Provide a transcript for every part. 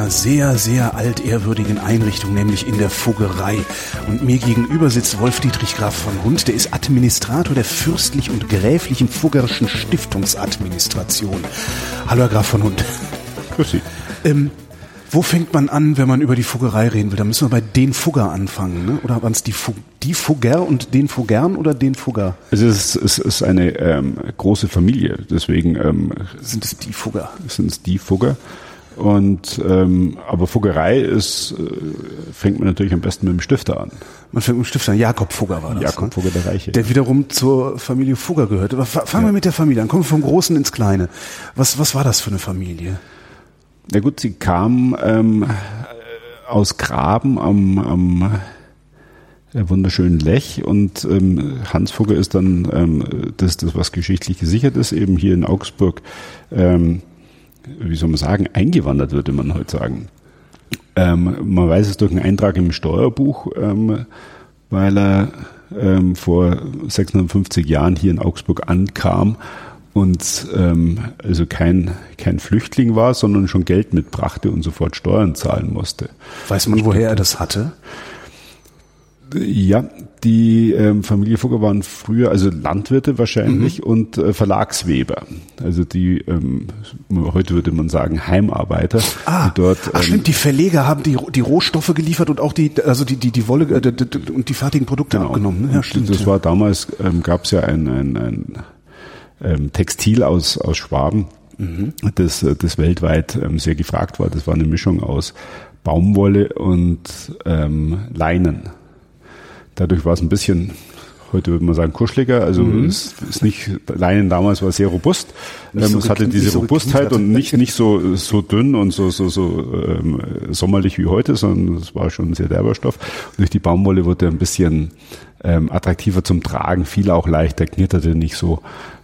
einer sehr, sehr altehrwürdigen Einrichtung, nämlich in der Fuggerei. Und mir gegenüber sitzt Wolf-Dietrich Graf von Hund, der ist Administrator der fürstlich und gräflichen Fuggerischen Stiftungsadministration. Hallo, Herr Graf von Hund. Grüß Sie. Ähm, wo fängt man an, wenn man über die Fuggerei reden will? Da müssen wir bei den Fugger anfangen, ne? Oder waren es die, Fug die Fugger und den Fuggern oder den Fugger? Es ist, es ist eine ähm, große Familie, deswegen ähm, Sind es die Fugger? sind es die Fugger. Und ähm, aber Fuggerei ist äh, fängt man natürlich am besten mit dem Stifter an. Man fängt mit dem Stift an. Jakob Fugger war das. Jakob ne? Fugger der Reiche. Der wiederum zur Familie Fugger gehört. Aber fa- fangen wir mit der Familie an. Kommen wir vom Großen ins Kleine. Was, was war das für eine Familie? Na gut, sie kam ähm, aus Graben am, am äh, wunderschönen Lech und ähm, Hans Fugger ist dann ähm, das, das, was geschichtlich gesichert ist, eben hier in Augsburg, ähm, wie soll man sagen, eingewandert, würde man heute sagen. Ähm, man weiß es durch einen Eintrag im Steuerbuch, ähm, weil er ähm, vor 650 Jahren hier in Augsburg ankam und ähm, also kein, kein Flüchtling war, sondern schon Geld mitbrachte und sofort Steuern zahlen musste. Weiß man, woher er das hatte? Ja, die ähm, Familie Fugger waren früher also Landwirte wahrscheinlich und äh, Verlagsweber. Also die, ähm, heute würde man sagen Heimarbeiter, Ah, die dort ach ähm, stimmt, die Verleger haben die, die Rohstoffe geliefert und auch die, also die, die, die Wolle äh, d- d- und die fertigen Produkte abgenommen. Ne? Ja, stimmt. Das war damals, ähm, gab es ja ein, ein, ein ähm, Textil aus, aus Schwaben, Mhm. das, das weltweit ähm, sehr gefragt war. Das war eine Mischung aus Baumwolle und ähm, Leinen. Dadurch war es ein bisschen, heute würde man sagen, kuscheliger. Also es ist nicht, Leinen damals war sehr robust. Mhm. Ähm, so es hatte diese so Robustheit und nicht, nicht so, so dünn und so, so, so ähm, sommerlich wie heute, sondern es war schon ein sehr derber Stoff. Und durch die Baumwolle wurde er ein bisschen ähm, attraktiver zum Tragen, fiel auch leichter, knitterte nicht so.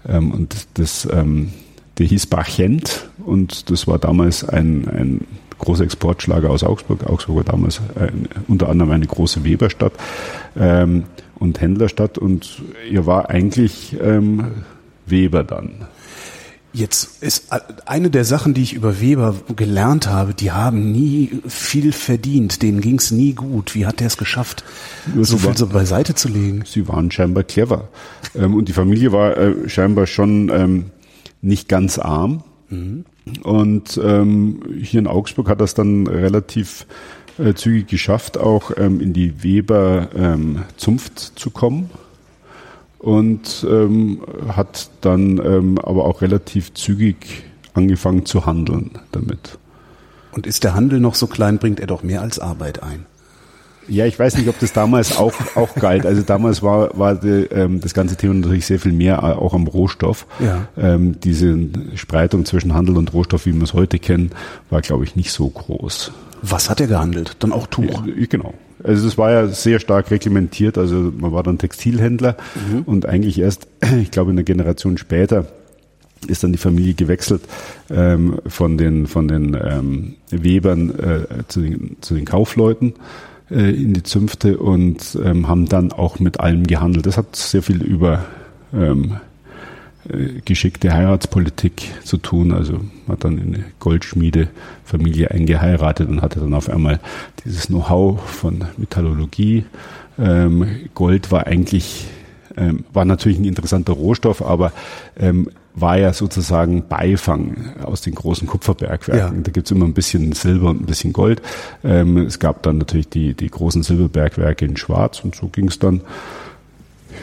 Ähm, und das, ähm, der hieß Bachent und das war damals ein, ein großer Exportschlager aus Augsburg. Augsburg war damals ein, unter anderem eine große Weberstadt ähm, und Händlerstadt und er war eigentlich ähm, Weber dann. Jetzt ist eine der Sachen, die ich über Weber gelernt habe, die haben nie viel verdient, denen ging's nie gut. Wie hat der es geschafft, Ja, so viel war- so beiseite zu legen? Sie waren scheinbar clever. Ähm, und die Familie war äh, scheinbar schon ähm, nicht ganz arm. Und ähm, hier in Augsburg hat das dann relativ äh, zügig geschafft, auch ähm, in die Weber ähm, zu kommen. Und ähm, hat dann ähm, aber auch relativ zügig angefangen zu handeln damit. Und ist der Handel noch so klein, bringt er doch mehr als Arbeit ein. Ja, ich weiß nicht, ob das damals auch, auch galt. Also damals war, war die, ähm, das ganze Thema natürlich sehr viel mehr äh, auch am Rohstoff. Ja. Ähm, diese Spreitung zwischen Handel und Rohstoff, wie wir es heute kennen, war, glaube ich, nicht so groß. Was hat er gehandelt? Dann auch Tuch. Ja, Genau. Also das war ja sehr stark reglementiert. Also man war dann Textilhändler und eigentlich erst, ich glaube, in einer Generation später ist dann die Familie gewechselt ähm, von den von den ähm, Webern äh, zu, den, zu den Kaufleuten äh, in die Zünfte und ähm, haben dann auch mit allem gehandelt. Das hat sehr viel über ähm, äh, geschickte Heiratspolitik zu tun. Also hat dann in eine Goldschmiedefamilie eingeheiratet und hatte dann auf einmal dieses Know-how von Metallurgie. Ähm, Gold war eigentlich, ähm, war natürlich ein interessanter Rohstoff, aber ähm, war ja sozusagen Beifang aus den großen Kupferbergwerken. Ja. Da gibt's immer ein bisschen Silber und ein bisschen Gold. Ähm, es gab dann natürlich die, die großen Silberbergwerke in Schwarz und so ging's dann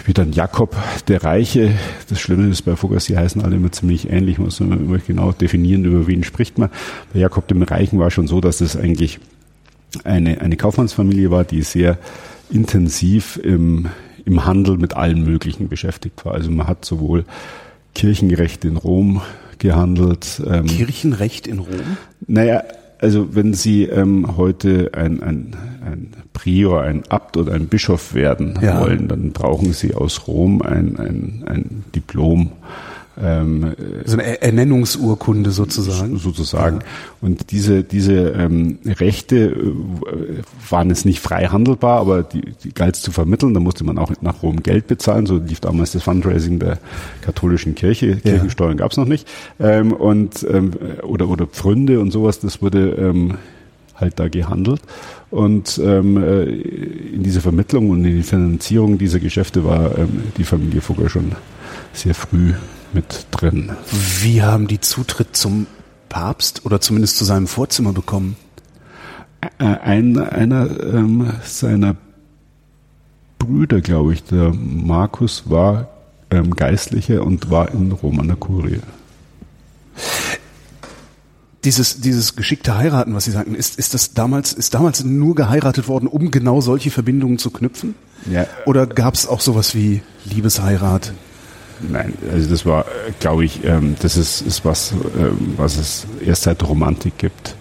wie dann Jakob der Reiche. Das Schlimme ist bei Fuggers, die heißen alle immer ziemlich ähnlich, muss man immer genau definieren, über wen spricht man. Bei Jakob dem Reichen war schon so, dass es eigentlich eine, eine Kaufmannsfamilie war, die sehr intensiv im, im Handel mit allen möglichen beschäftigt war. Also man hat sowohl Kirchenrecht in Rom gehandelt. Ähm, Kirchenrecht in Rom? naja, also wenn Sie ähm, heute ein, ein, ein Prior, ein Abt oder ein Bischof werden Ja. wollen, dann brauchen Sie aus Rom ein, ein, ein Diplom ähm, so eine Ernennungsurkunde sozusagen. Sozusagen. Ja. Und diese, diese ähm, Rechte äh, waren jetzt nicht frei handelbar, aber die, die galt es zu vermitteln. Da musste man auch nach Rom Geld bezahlen. So lief damals das Fundraising der katholischen Kirche. Kirchensteuern ja. gab es noch nicht. Ähm, und ähm, oder oder Pfründe und sowas, das wurde ähm, halt da gehandelt. Und ähm, äh, in dieser Vermittlung und in die Finanzierung dieser Geschäfte war ähm, die Familie Fugger schon sehr früh mit drin. Wie haben die Zutritt zum Papst oder zumindest zu seinem Vorzimmer bekommen? Ein, einer ähm, seiner Brüder, glaube ich, der Markus, war ähm, Geistlicher und war in Rom an der Kurie. Dieses, dieses geschickte Heiraten, was Sie sagten, ist, ist das damals, ist damals nur geheiratet worden, um genau solche Verbindungen zu knüpfen? Ja. Oder gab es auch sowas wie Liebesheirat? Nein, also das war, glaube ich, ähm, das ist, ist was, ähm, was es erst seit Romantik gibt.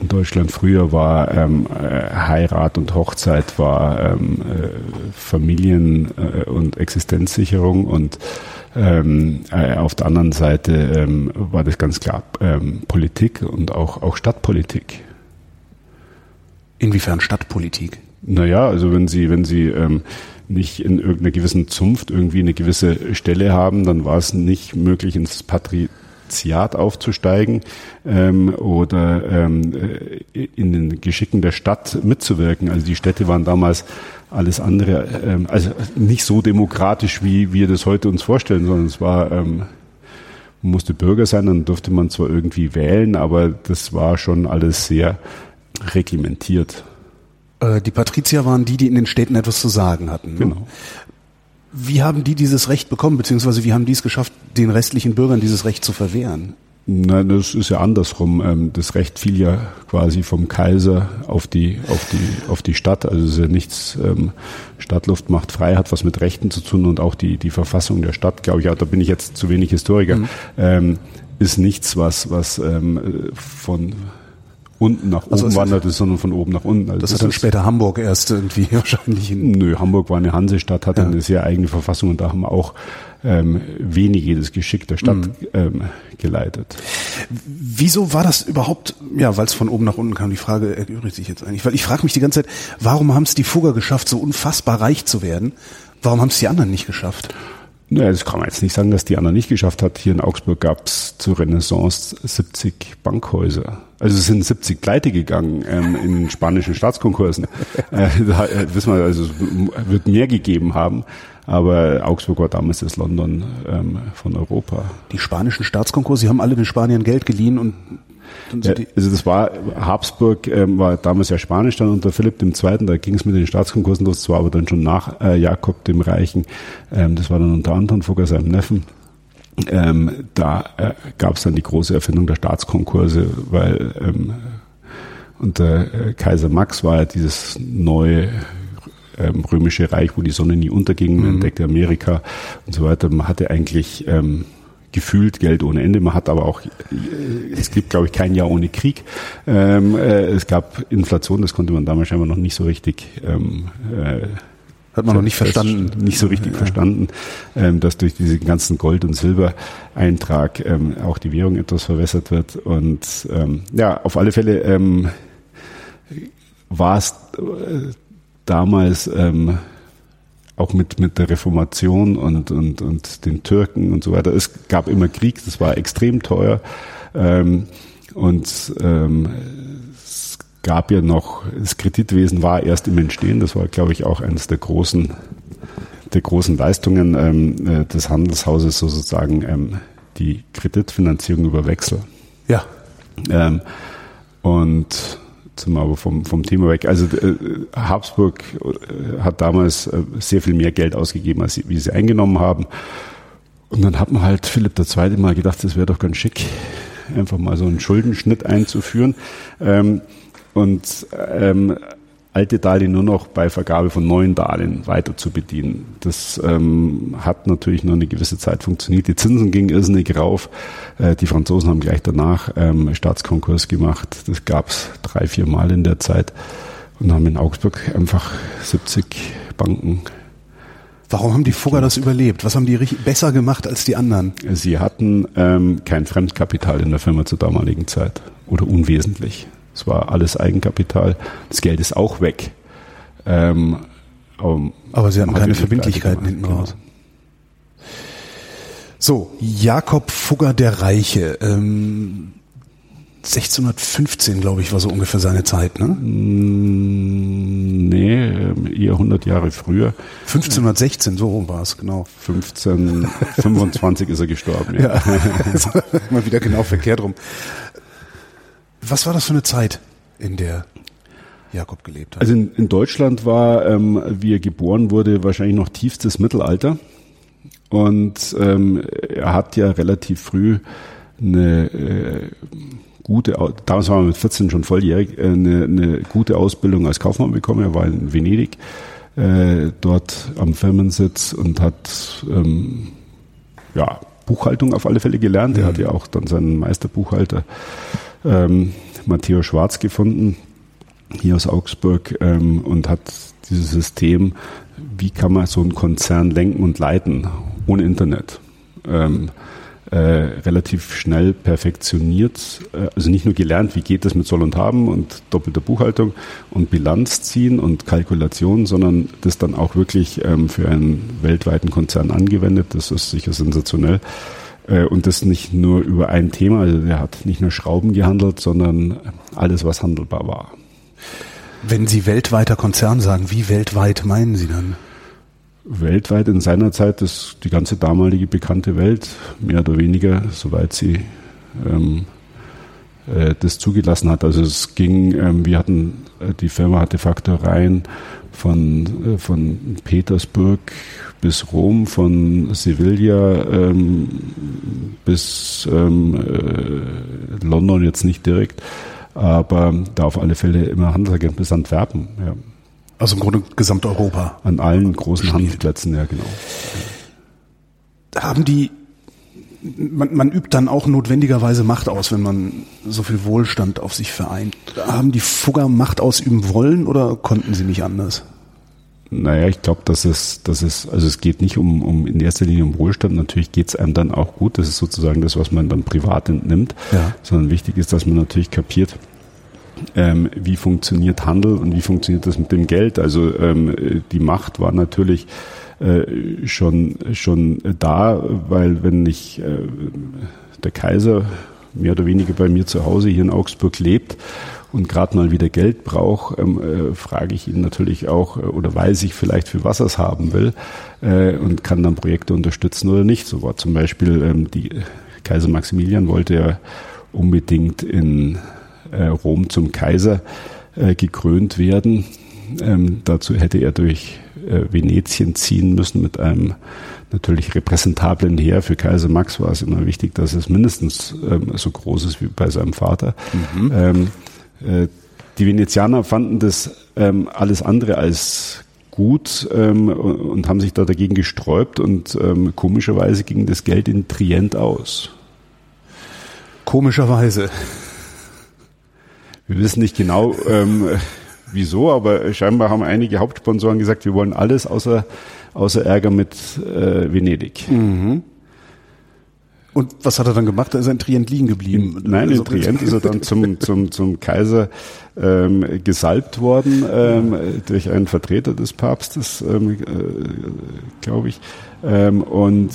In Deutschland früher war ähm, äh, Heirat und Hochzeit war ähm, äh, Familien- äh, und Existenzsicherung und ähm, äh, auf der anderen Seite ähm, war das ganz klar ähm, Politik und auch, auch Stadtpolitik. Inwiefern Stadtpolitik? Naja, also wenn Sie, wenn Sie ähm, nicht in irgendeiner gewissen Zunft irgendwie eine gewisse Stelle haben, dann war es nicht möglich, ins Patriziat aufzusteigen ähm, oder ähm, äh, in den Geschicken der Stadt mitzuwirken. Also die Städte waren damals alles andere, ähm, also nicht so demokratisch, wie wir das heute uns vorstellen, sondern es war ähm, man musste Bürger sein, dann durfte man zwar irgendwie wählen, aber das war schon alles sehr reglementiert. Äh, die Patrizier waren die, die in den Städten etwas zu sagen hatten. Ne? Genau. Wie haben die dieses Recht bekommen, beziehungsweise wie haben die es geschafft, den restlichen Bürgern dieses Recht zu verwehren? Nein, das ist ja andersrum. Ähm, das Recht fiel ja quasi vom Kaiser auf die, auf die, auf die Stadt. Also es ist ja nichts, ähm, Stadtluft macht frei, hat was mit Rechten zu tun und auch die, die Verfassung der Stadt, glaube ich, da bin ich jetzt zu wenig Historiker, mhm. ähm, ist nichts, was, was von unten nach also oben also wanderte, sondern von oben nach unten. Also das, hat dann später Hamburg erst irgendwie wahrscheinlich. In Nö, Hamburg war eine Hansestadt, hatte ja. eine sehr eigene Verfassung und da haben auch ähm, wenige das Geschick der Stadt mhm. ähm, geleitet. Wieso war das überhaupt, ja, weil es von oben nach unten kam, die Frage erübrigt sich jetzt eigentlich, weil ich frage mich die ganze Zeit, warum haben es die Fugger geschafft, so unfassbar reich zu werden? Warum haben es die anderen nicht geschafft? Naja, das kann man jetzt nicht sagen, dass die anderen nicht geschafft hat. Hier in Augsburg gab es zur Renaissance 70 Bankhäuser. Also es sind 70 pleite gegangen ähm, in spanischen Staatskonkursen. äh, da äh, wissen wir, also es wird mehr gegeben haben. Aber Augsburg war damals das London ähm, von Europa. Die spanischen Staatskonkurse, sie haben alle den Spaniern Geld geliehen und ja, also das war Habsburg ähm, war damals ja Spanisch dann unter Philipp II. Da ging es mit den Staatskonkursen los. Das war aber dann schon nach äh, Jakob dem Reichen. Ähm, das war dann unter Anton Fugger seinem Neffen. Ähm, da äh, gab es dann die große Erfindung der Staatskonkurse, weil ähm, unter äh, Kaiser Max war ja dieses neue ähm, römische Reich, wo die Sonne nie unterging, man mhm. entdeckte Amerika und so weiter. Man hatte eigentlich ähm, gefühlt Geld ohne Ende. Man hat aber auch, es gibt, glaube ich, kein Jahr ohne Krieg. Ähm, äh, es gab Inflation, das konnte man damals scheinbar noch nicht so richtig ähm, äh, hat man noch nicht verstanden. Nicht so richtig ja. verstanden, ähm, dass durch diesen ganzen Gold- und Silbereintrag ähm, auch die Währung etwas verwässert wird. Und ähm, ja, auf alle Fälle ähm, war es äh, damals ähm, auch mit, mit der Reformation und, und, und den Türken und so weiter. Es gab immer Krieg, das war extrem teuer. Ähm, und ähm, es gab ja noch, das Kreditwesen war erst im Entstehen, das war, glaube ich, auch eines der großen, der großen Leistungen ähm, äh, des Handelshauses sozusagen ähm, die Kreditfinanzierung über Wechsel. Ja. Ähm, und sind wir aber vom, vom Thema weg. Also äh, Habsburg äh, hat damals äh, sehr viel mehr Geld ausgegeben, als sie, wie sie eingenommen haben. Und dann hat man halt Philipp II. mal gedacht, das wäre doch ganz schick, einfach mal so einen Schuldenschnitt einzuführen. Ähm, und ähm, alte Darlehen nur noch bei Vergabe von neuen Darlehen weiter zu bedienen. Das ähm, hat natürlich nur eine gewisse Zeit funktioniert. Die Zinsen gingen irrsinnig rauf. Äh, die Franzosen haben gleich danach ähm, Staatskonkurs gemacht. Das gab es drei, vier Mal in der Zeit und haben in Augsburg einfach 70 Banken Warum haben die Fugger das überlebt? Was haben die besser gemacht als die anderen? Sie hatten ähm, kein Fremdkapital in der Firma zur damaligen Zeit oder unwesentlich. Es war alles Eigenkapital. Das Geld ist auch weg. Ähm, aber, aber, sie hatten keine Verbindlichkeiten hinten raus. So, Jakob Fugger der Reiche. Ähm, 1615, glaube ich, war so ungefähr seine Zeit, ne? Mm, nee, ähm, eher 100 Jahre früher. 1516, so rum war es, genau. 1525 ist er gestorben, ja. ja. Mal wieder genau verkehrt rum. Was war das für eine Zeit, in der Jakob gelebt hat? Also in, in Deutschland war, ähm, wie er geboren wurde, wahrscheinlich noch tiefstes Mittelalter. Und ähm, er hat ja relativ früh eine äh, gute, damals war er mit 14 schon volljährig, äh, eine, eine gute Ausbildung als Kaufmann bekommen. Er war in Venedig, äh, dort am Firmensitz und hat ähm, ja, Buchhaltung auf alle Fälle gelernt. Mhm. Er hat ja auch dann seinen Meisterbuchhalter ähm, Matteo Schwarz gefunden, hier aus Augsburg, ähm, und hat dieses System, wie kann man so einen Konzern lenken und leiten ohne Internet. Ähm, äh, relativ schnell perfektioniert, äh, also nicht nur gelernt, wie geht das mit Soll und Haben und doppelter Buchhaltung und Bilanz ziehen und Kalkulation, sondern das dann auch wirklich ähm, für einen weltweiten Konzern angewendet. Das ist sicher sensationell. Äh, und das nicht nur über ein Thema, also der hat nicht nur Schrauben gehandelt, sondern alles, was handelbar war. Wenn Sie weltweiter Konzern sagen, wie weltweit meinen Sie dann? weltweit in seiner Zeit das, die ganze damalige bekannte Welt, mehr oder weniger, soweit sie ähm, äh, das zugelassen hat. Also es ging, ähm, wir hatten, äh, die Firma hatte Faktoreien von, äh, von Petersburg bis Rom, von Sevilla ähm, bis ähm, äh, London jetzt nicht direkt, aber da auf alle Fälle immer Handelsagent bis Antwerpen. Ja. Also im Grunde Gesamteuropa. An allen großen Handelsplätzen, ja genau. Haben die, man, man übt dann auch notwendigerweise Macht aus, wenn man so viel Wohlstand auf sich vereint. Haben die Fugger Macht ausüben wollen oder konnten sie nicht anders? Naja, ich glaube, dass es, dass es, also es geht nicht um, um in erster Linie um Wohlstand. Natürlich geht es einem dann auch gut. Das ist sozusagen das, was man dann privat entnimmt. Ja. Sondern wichtig ist, dass man natürlich kapiert, ähm, wie funktioniert Handel und wie funktioniert das mit dem Geld. Also ähm, die Macht war natürlich äh, schon, schon da, weil wenn ich äh, der Kaiser mehr oder weniger bei mir zu Hause hier in Augsburg lebt und gerade mal wieder Geld brauche, ähm, äh, frage ich ihn natürlich auch äh, oder weiß ich vielleicht, für was er es haben will äh, und kann dann Projekte unterstützen oder nicht. So war zum Beispiel ähm, die Kaiser Maximilian wollte ja unbedingt in äh, Rom zum Kaiser äh, gekrönt werden. Ähm, dazu hätte er durch äh, Venetien ziehen müssen mit einem natürlich repräsentablen Heer. Für Kaiser Max war es immer wichtig, dass es mindestens ähm, so groß ist wie bei seinem Vater. Mhm. Ähm, äh, die Venezianer fanden das ähm, alles andere als gut ähm, und haben sich da dagegen gesträubt und ähm, komischerweise ging das Geld in Trient aus. Komischerweise. Wir wissen nicht genau, ähm, wieso, aber scheinbar haben einige Hauptsponsoren gesagt, wir wollen alles außer, außer Ärger mit äh, Venedig. Mhm. Und was hat er dann gemacht? Da ist er in Trient liegen geblieben. In, nein, in also Trient ist er dann zum, zum, zum Kaiser ähm, gesalbt worden ähm, durch einen Vertreter des Papstes, ähm, äh, glaube ich. Ähm, und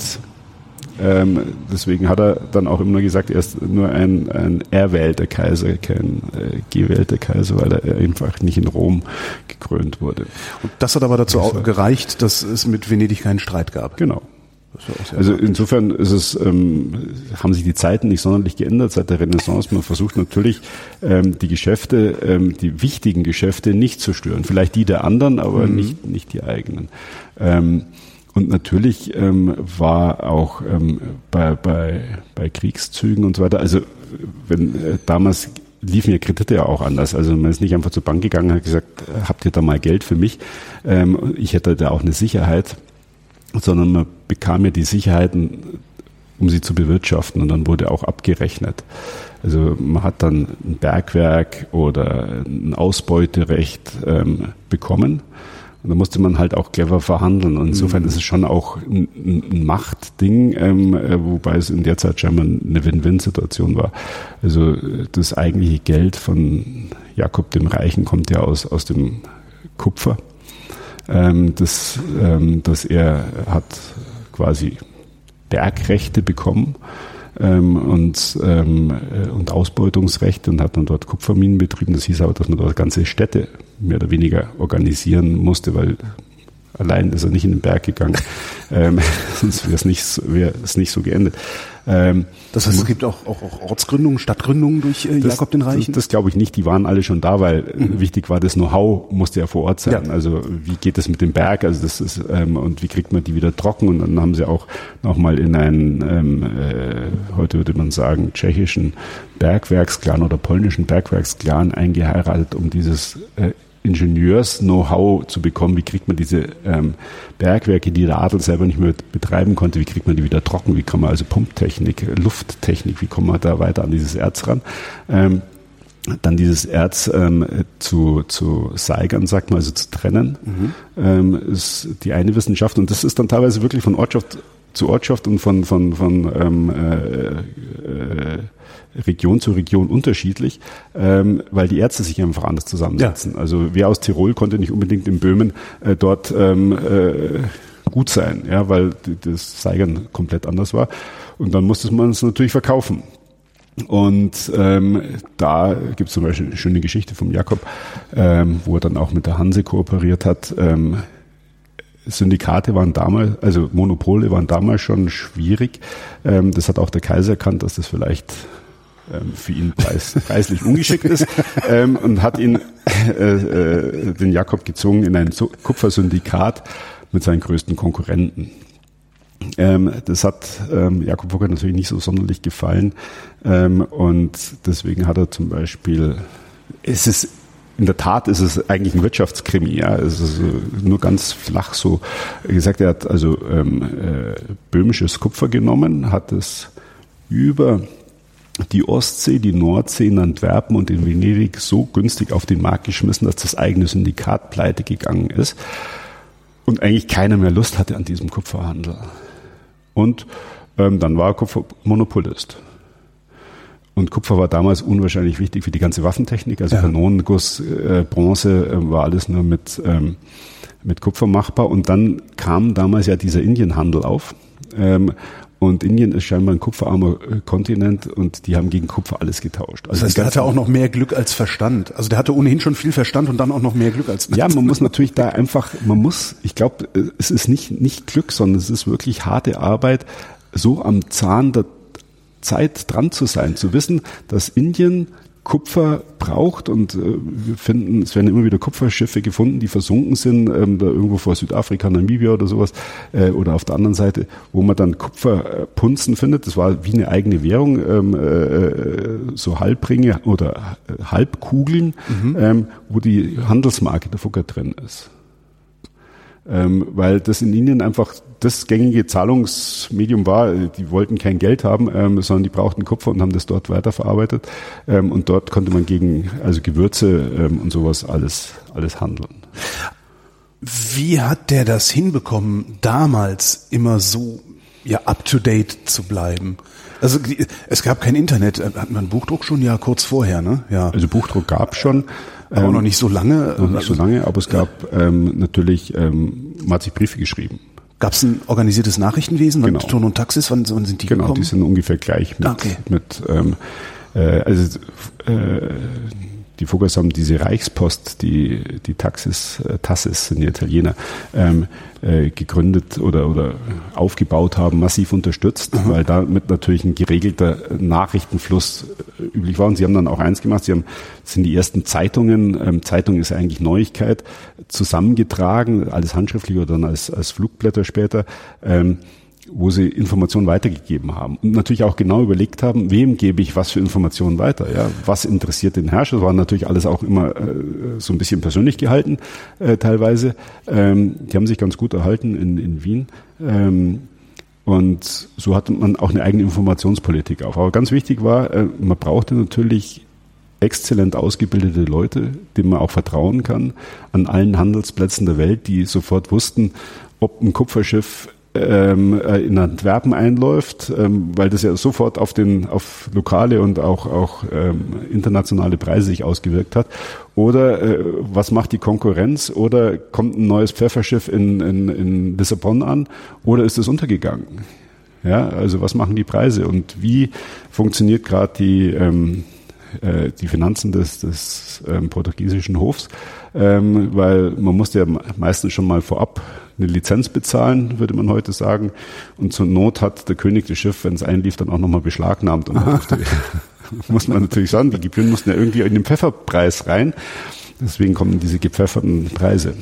ähm, deswegen hat er dann auch immer gesagt, er ist nur ein, ein erwählter Kaiser, kein äh, gewählter Kaiser, weil er einfach nicht in Rom gekrönt wurde. Und das hat aber dazu auch gereicht, dass es mit Venedig keinen Streit gab. Genau. Also insofern ist es, ähm, haben sich die Zeiten nicht sonderlich geändert seit der Renaissance. Man versucht natürlich, ähm, die Geschäfte, ähm, die wichtigen Geschäfte nicht zu stören. Vielleicht die der anderen, aber mhm. nicht, nicht die eigenen. Ähm, und natürlich ähm, war auch ähm, bei, bei, bei Kriegszügen und so weiter, also wenn äh, damals liefen ja Kredite ja auch anders. Also man ist nicht einfach zur Bank gegangen und hat gesagt, habt ihr da mal Geld für mich? Ähm, ich hätte da auch eine Sicherheit, sondern man bekam ja die Sicherheiten, um sie zu bewirtschaften und dann wurde auch abgerechnet. Also man hat dann ein Bergwerk oder ein Ausbeuterecht ähm, bekommen Und da musste man halt auch clever verhandeln. Und insofern mhm. ist es schon auch ein, ein Machtding, ähm, äh, wobei es in der Zeit scheinbar eine Win-Win-Situation war. Also das eigentliche Geld von Jakob dem Reichen kommt ja aus, aus dem Kupfer. Ähm, das, ähm, das er hat quasi Bergrechte bekommen ähm, und, ähm, äh, und Ausbeutungsrechte und hat dann dort Kupferminen betrieben. Das hieß aber, dass man dort ganze Städte mehr oder weniger organisieren musste, weil allein ist er nicht in den Berg gegangen. ähm, sonst wäre es nicht, wär es nicht so geendet. Ähm, das heißt, es gibt auch, auch, auch Ortsgründungen, Stadtgründungen durch äh, das, Jakob den Reichen? Das, das glaube ich nicht, die waren alle schon da, weil mhm. wichtig war, das Know-how musste ja vor Ort sein. Ja. Also wie geht es mit dem Berg, also das ist, ähm, und wie kriegt man die wieder trocken? Und dann haben sie auch nochmal in einen, ähm, äh, heute würde man sagen, tschechischen Bergwerksklan oder polnischen Bergwerksklan eingeheiratet, um dieses äh, Ingenieurs-Know-how zu bekommen. Wie kriegt man diese ähm, Bergwerke, die der Adel selber nicht mehr betreiben konnte, wie kriegt man die wieder trocken? Wie kann man also Pumptechnik, Lufttechnik, wie kommt man da weiter an dieses Erz ran? Ähm, dann dieses Erz ähm, zu, zu seigern, sagt man, also zu trennen, mhm. ähm, ist die eine Wissenschaft. Und das ist dann teilweise wirklich von Ortschaft zu Ortschaft und von, von, von ähm, äh, äh, Region zu Region unterschiedlich, ähm, weil die Ärzte sich einfach anders zusammensetzen. Ja. Also wer aus Tirol konnte nicht unbedingt in Böhmen äh, dort ähm, äh, gut sein, ja, weil das Seigern komplett anders war. Und dann musste man es natürlich verkaufen. Und ähm, da gibt es zum Beispiel eine schöne Geschichte vom Jakob, ähm, wo er dann auch mit der Hanse kooperiert hat. Ähm, Syndikate waren damals, also Monopole waren damals schon schwierig. Ähm, das hat auch der Kaiser erkannt, dass das vielleicht für ihn preis, preislich ungeschickt ist ähm, und hat ihn, äh, äh, den Jakob gezwungen in ein Kupfersyndikat mit seinen größten Konkurrenten. Ähm, das hat ähm, Jakob Burger natürlich nicht so sonderlich gefallen ähm, und deswegen hat er zum Beispiel, es ist in der Tat ist es eigentlich ein Wirtschaftskrimi, ja. Es ist nur ganz flach so gesagt. Er hat also ähm, äh, böhmisches Kupfer genommen, hat es über die Ostsee, die Nordsee in Antwerpen und in Venedig so günstig auf den Markt geschmissen, dass das eigene Syndikat pleite gegangen ist und eigentlich keiner mehr Lust hatte an diesem Kupferhandel. Und ähm, dann war Kupfer Monopolist. Und Kupfer war damals unwahrscheinlich wichtig für die ganze Waffentechnik, also ja. Kanonenguss, äh, Bronze äh, war alles nur mit, ähm, mit Kupfer machbar. Und dann kam damals ja dieser Indienhandel auf. Ähm, und Indien ist scheinbar ein kupferarmer äh, Kontinent und die haben gegen Kupfer alles getauscht. Also das heißt, der hatte auch noch mehr Glück als Verstand. Also der hatte ohnehin schon viel Verstand und dann auch noch mehr Glück als Ja, man muss natürlich da einfach, man muss, ich glaube, äh, es ist nicht, nicht Glück, sondern es ist wirklich harte Arbeit, so am Zahn der Zeit dran zu sein, zu wissen, dass Indien Kupfer braucht und äh, wir finden, es werden immer wieder Kupferschiffe gefunden, die versunken sind, ähm, da irgendwo vor Südafrika, Namibia oder sowas, äh, oder auf der anderen Seite, wo man dann Kupferpunzen findet. Das war wie eine eigene Währung, ähm, äh, so Halbringe oder äh, Halbkugeln, mhm. ähm, wo die Handelsmarke der Fugger drin ist ähm, weil das in Indien einfach das gängige Zahlungsmedium war. Die wollten kein Geld haben, ähm, sondern die brauchten Kupfer und haben das dort weiterverarbeitet. Ähm, und dort konnte man gegen also Gewürze ähm, und sowas alles alles handeln. Wie hat der das hinbekommen, damals immer so ja up to date zu bleiben? Also es gab kein Internet, hat man Buchdruck schon ja kurz vorher, ne? Ja. Also Buchdruck gab schon. Aber ähm, noch nicht so lange. Noch nicht so lange, aber es gab ähm, natürlich, ähm, man hat sich Briefe geschrieben. Gab es ein organisiertes Nachrichtenwesen? Genau. Ton und Taxis, wann, wann sind die genau, gekommen? Genau, die sind ungefähr gleich mit, okay. mit ähm, äh, also äh, die Fuggers haben diese Reichspost, die, die Taxis, äh, Tassis sind die Italiener, ähm, äh, gegründet oder, oder aufgebaut haben, massiv unterstützt, mhm. weil damit natürlich ein geregelter Nachrichtenfluss äh, üblich war. Und sie haben dann auch eins gemacht, sie haben, sind die ersten Zeitungen, ähm, Zeitung ist eigentlich Neuigkeit, zusammengetragen, alles handschriftlich oder dann als, als Flugblätter später. Ähm, wo sie Informationen weitergegeben haben und natürlich auch genau überlegt haben, wem gebe ich was für Informationen weiter, ja, was interessiert den Herrscher, das war natürlich alles auch immer äh, so ein bisschen persönlich gehalten äh, teilweise. Ähm, die haben sich ganz gut erhalten in, in Wien. Ähm, und so hatte man auch eine eigene Informationspolitik auf. Aber ganz wichtig war, äh, man brauchte natürlich exzellent ausgebildete Leute, denen man auch vertrauen kann, an allen Handelsplätzen der Welt, die sofort wussten, ob ein Kupferschiff ähm, äh, in Antwerpen einläuft, ähm, weil das ja sofort auf den auf lokale und auch auch ähm, internationale Preise sich ausgewirkt hat. Oder äh, was macht die Konkurrenz? Oder kommt ein neues Pfefferschiff in, in, in Lissabon an? Oder ist es untergegangen? Ja, also was machen die Preise und wie funktioniert gerade die ähm, äh, die Finanzen des, des ähm, portugiesischen Hofs, ähm, weil man musste ja meistens schon mal vorab eine Lizenz bezahlen, würde man heute sagen. Und zur Not hat der König das Schiff, wenn es einlief, dann auch nochmal beschlagnahmt. Und muss man natürlich sagen, die Gebühren mussten ja irgendwie in den Pfefferpreis rein. Deswegen kommen diese gepfefferten Preise.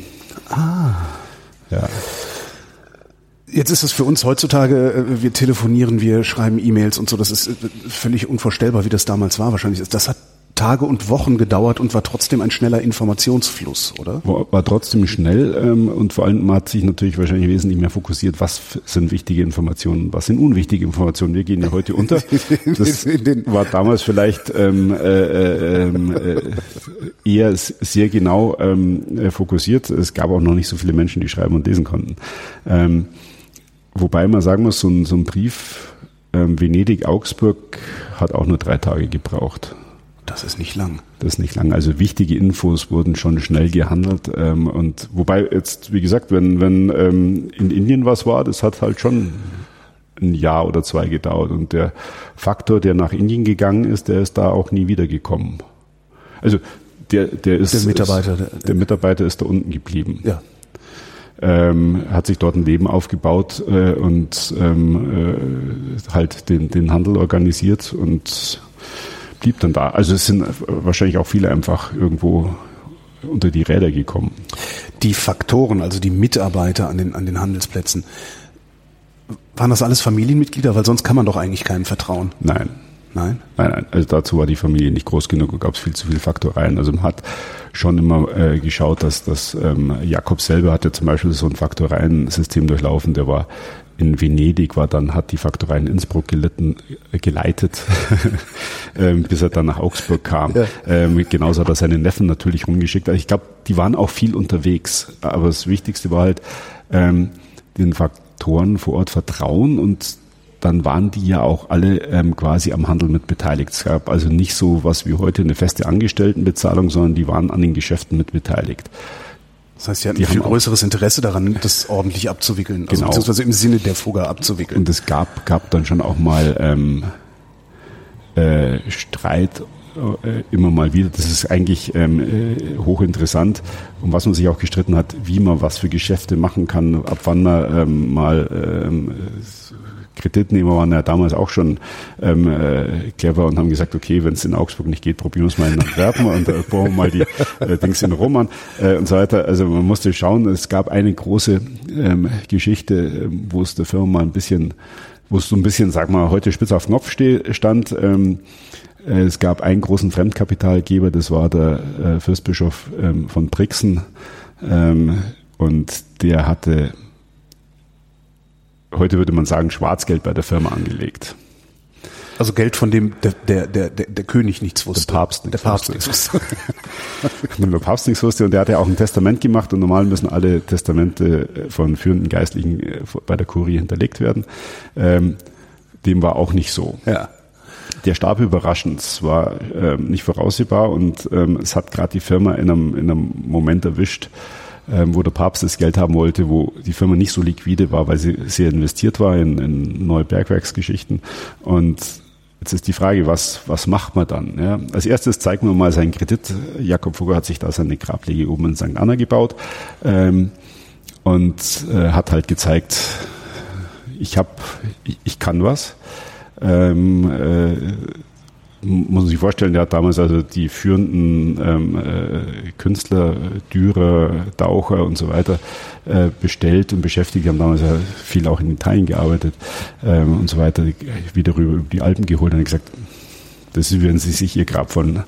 Ah. Ja. Jetzt ist es für uns heutzutage, äh, wir telefonieren, wir schreiben E-Mails und so, das ist äh, völlig unvorstellbar, wie das damals war wahrscheinlich. Das hat Tage und Wochen gedauert und war trotzdem ein schneller Informationsfluss, oder? War, war trotzdem schnell ähm, und vor allem man hat sich natürlich wahrscheinlich wesentlich mehr fokussiert, was sind wichtige Informationen, was sind unwichtige Informationen. Wir gehen ja heute unter. Das war damals vielleicht ähm, äh, ähm, äh, eher sehr genau ähm, äh, fokussiert. Es gab auch noch nicht so viele Menschen, die schreiben und lesen konnten. Ähm, wobei man sagen muss, so ein, so ein Brief ähm, Venedig-Augsburg hat auch nur drei Tage gebraucht. Das ist nicht lang. Das ist nicht lang. Also wichtige Infos wurden schon schnell gehandelt. Ähm, und wobei jetzt, wie gesagt, wenn, wenn ähm, in Indien was war, das hat halt schon ein Jahr oder zwei gedauert. Und der Faktor, der nach Indien gegangen ist, der ist da auch nie wiedergekommen. Also der, der ist der Mitarbeiter. Ist, der Mitarbeiter ist da unten geblieben. Ja. Ähm, hat sich dort ein Leben aufgebaut äh, und ähm, äh, halt den, den Handel organisiert und blieb dann da. Also es sind wahrscheinlich auch viele einfach irgendwo unter die Räder gekommen. Die Faktoren, also die Mitarbeiter an den, an den Handelsplätzen, waren das alles Familienmitglieder? Weil sonst kann man doch eigentlich keinem vertrauen. Nein. Nein? Nein, nein. Also dazu war die Familie nicht groß genug und gab es viel zu viele Faktoreien. Also man hat schon immer äh, geschaut, dass das ähm, Jakob selber hatte zum Beispiel so ein Faktoreiensystem durchlaufen, der war in Venedig war dann, hat die Faktorei in Innsbruck gelitten, äh, geleitet, ähm, bis er dann nach Augsburg kam. Ja. Ähm, genauso hat er seine Neffen natürlich rumgeschickt. Also ich glaube, die waren auch viel unterwegs. Aber das Wichtigste war halt, ähm, den Faktoren vor Ort vertrauen und dann waren die ja auch alle ähm, quasi am Handel mit beteiligt. Es gab also nicht so was wie heute eine feste Angestelltenbezahlung, sondern die waren an den Geschäften mit beteiligt. Das heißt, sie hatten die ein viel größeres Interesse daran, das ordentlich abzuwickeln, also genau. beziehungsweise im Sinne der Fugger abzuwickeln. Und es gab, gab dann schon auch mal ähm, äh, Streit äh, immer mal wieder. Das ist eigentlich ähm, äh, hochinteressant, um was man sich auch gestritten hat, wie man was für Geschäfte machen kann, ab wann man ähm, mal ähm, Kreditnehmer waren ja damals auch schon ähm, äh, clever und haben gesagt, okay, wenn es in Augsburg nicht geht, probieren wir es mal in Antwerpen und äh, bauen wir mal die äh, Dings in Rom an äh, und so weiter. Also man musste schauen, es gab eine große ähm, Geschichte, ähm, wo es der Firma mal ein bisschen, wo es so ein bisschen, sag mal, heute spitz auf Knopf stand. Ähm, äh, es gab einen großen Fremdkapitalgeber, das war der äh, Fürstbischof ähm, von Brixen ähm, und der hatte heute würde man sagen, Schwarzgeld bei der Firma angelegt. Also Geld, von dem der, der, der, der König nichts wusste. Der Papst nichts der Papst wusste. Nichts wusste. der Papst nichts wusste und der hatte auch ein Testament gemacht und normal müssen alle Testamente von führenden Geistlichen äh, bei der Kurie hinterlegt werden. Ähm, dem war auch nicht so. Ja. Der starb überraschend, es war ähm, nicht voraussehbar und ähm, es hat gerade die Firma in einem, in einem Moment erwischt, ähm, wo der Papst das Geld haben wollte, wo die Firma nicht so liquide war, weil sie sehr investiert war in, in neue Bergwerksgeschichten. Und Jetzt ist die Frage, was, was macht man dann? Ja, als erstes zeigen wir mal seinen Kredit. Jakob Fugger hat sich da seine Grablege oben in St. Anna gebaut ähm, und äh, hat halt gezeigt, ich habe, ich, ich, kann was. Ähm, äh, muss man sich vorstellen, der hat damals also die führenden ähm, äh, Künstler, Dürer, Taucher und so weiter äh, bestellt und beschäftigt. Die haben damals ja viel auch in Italien gearbeitet ähm, und so weiter, wieder rüber über die Alpen geholt und gesagt, das ist, wenn Sie sich Ihr Grab von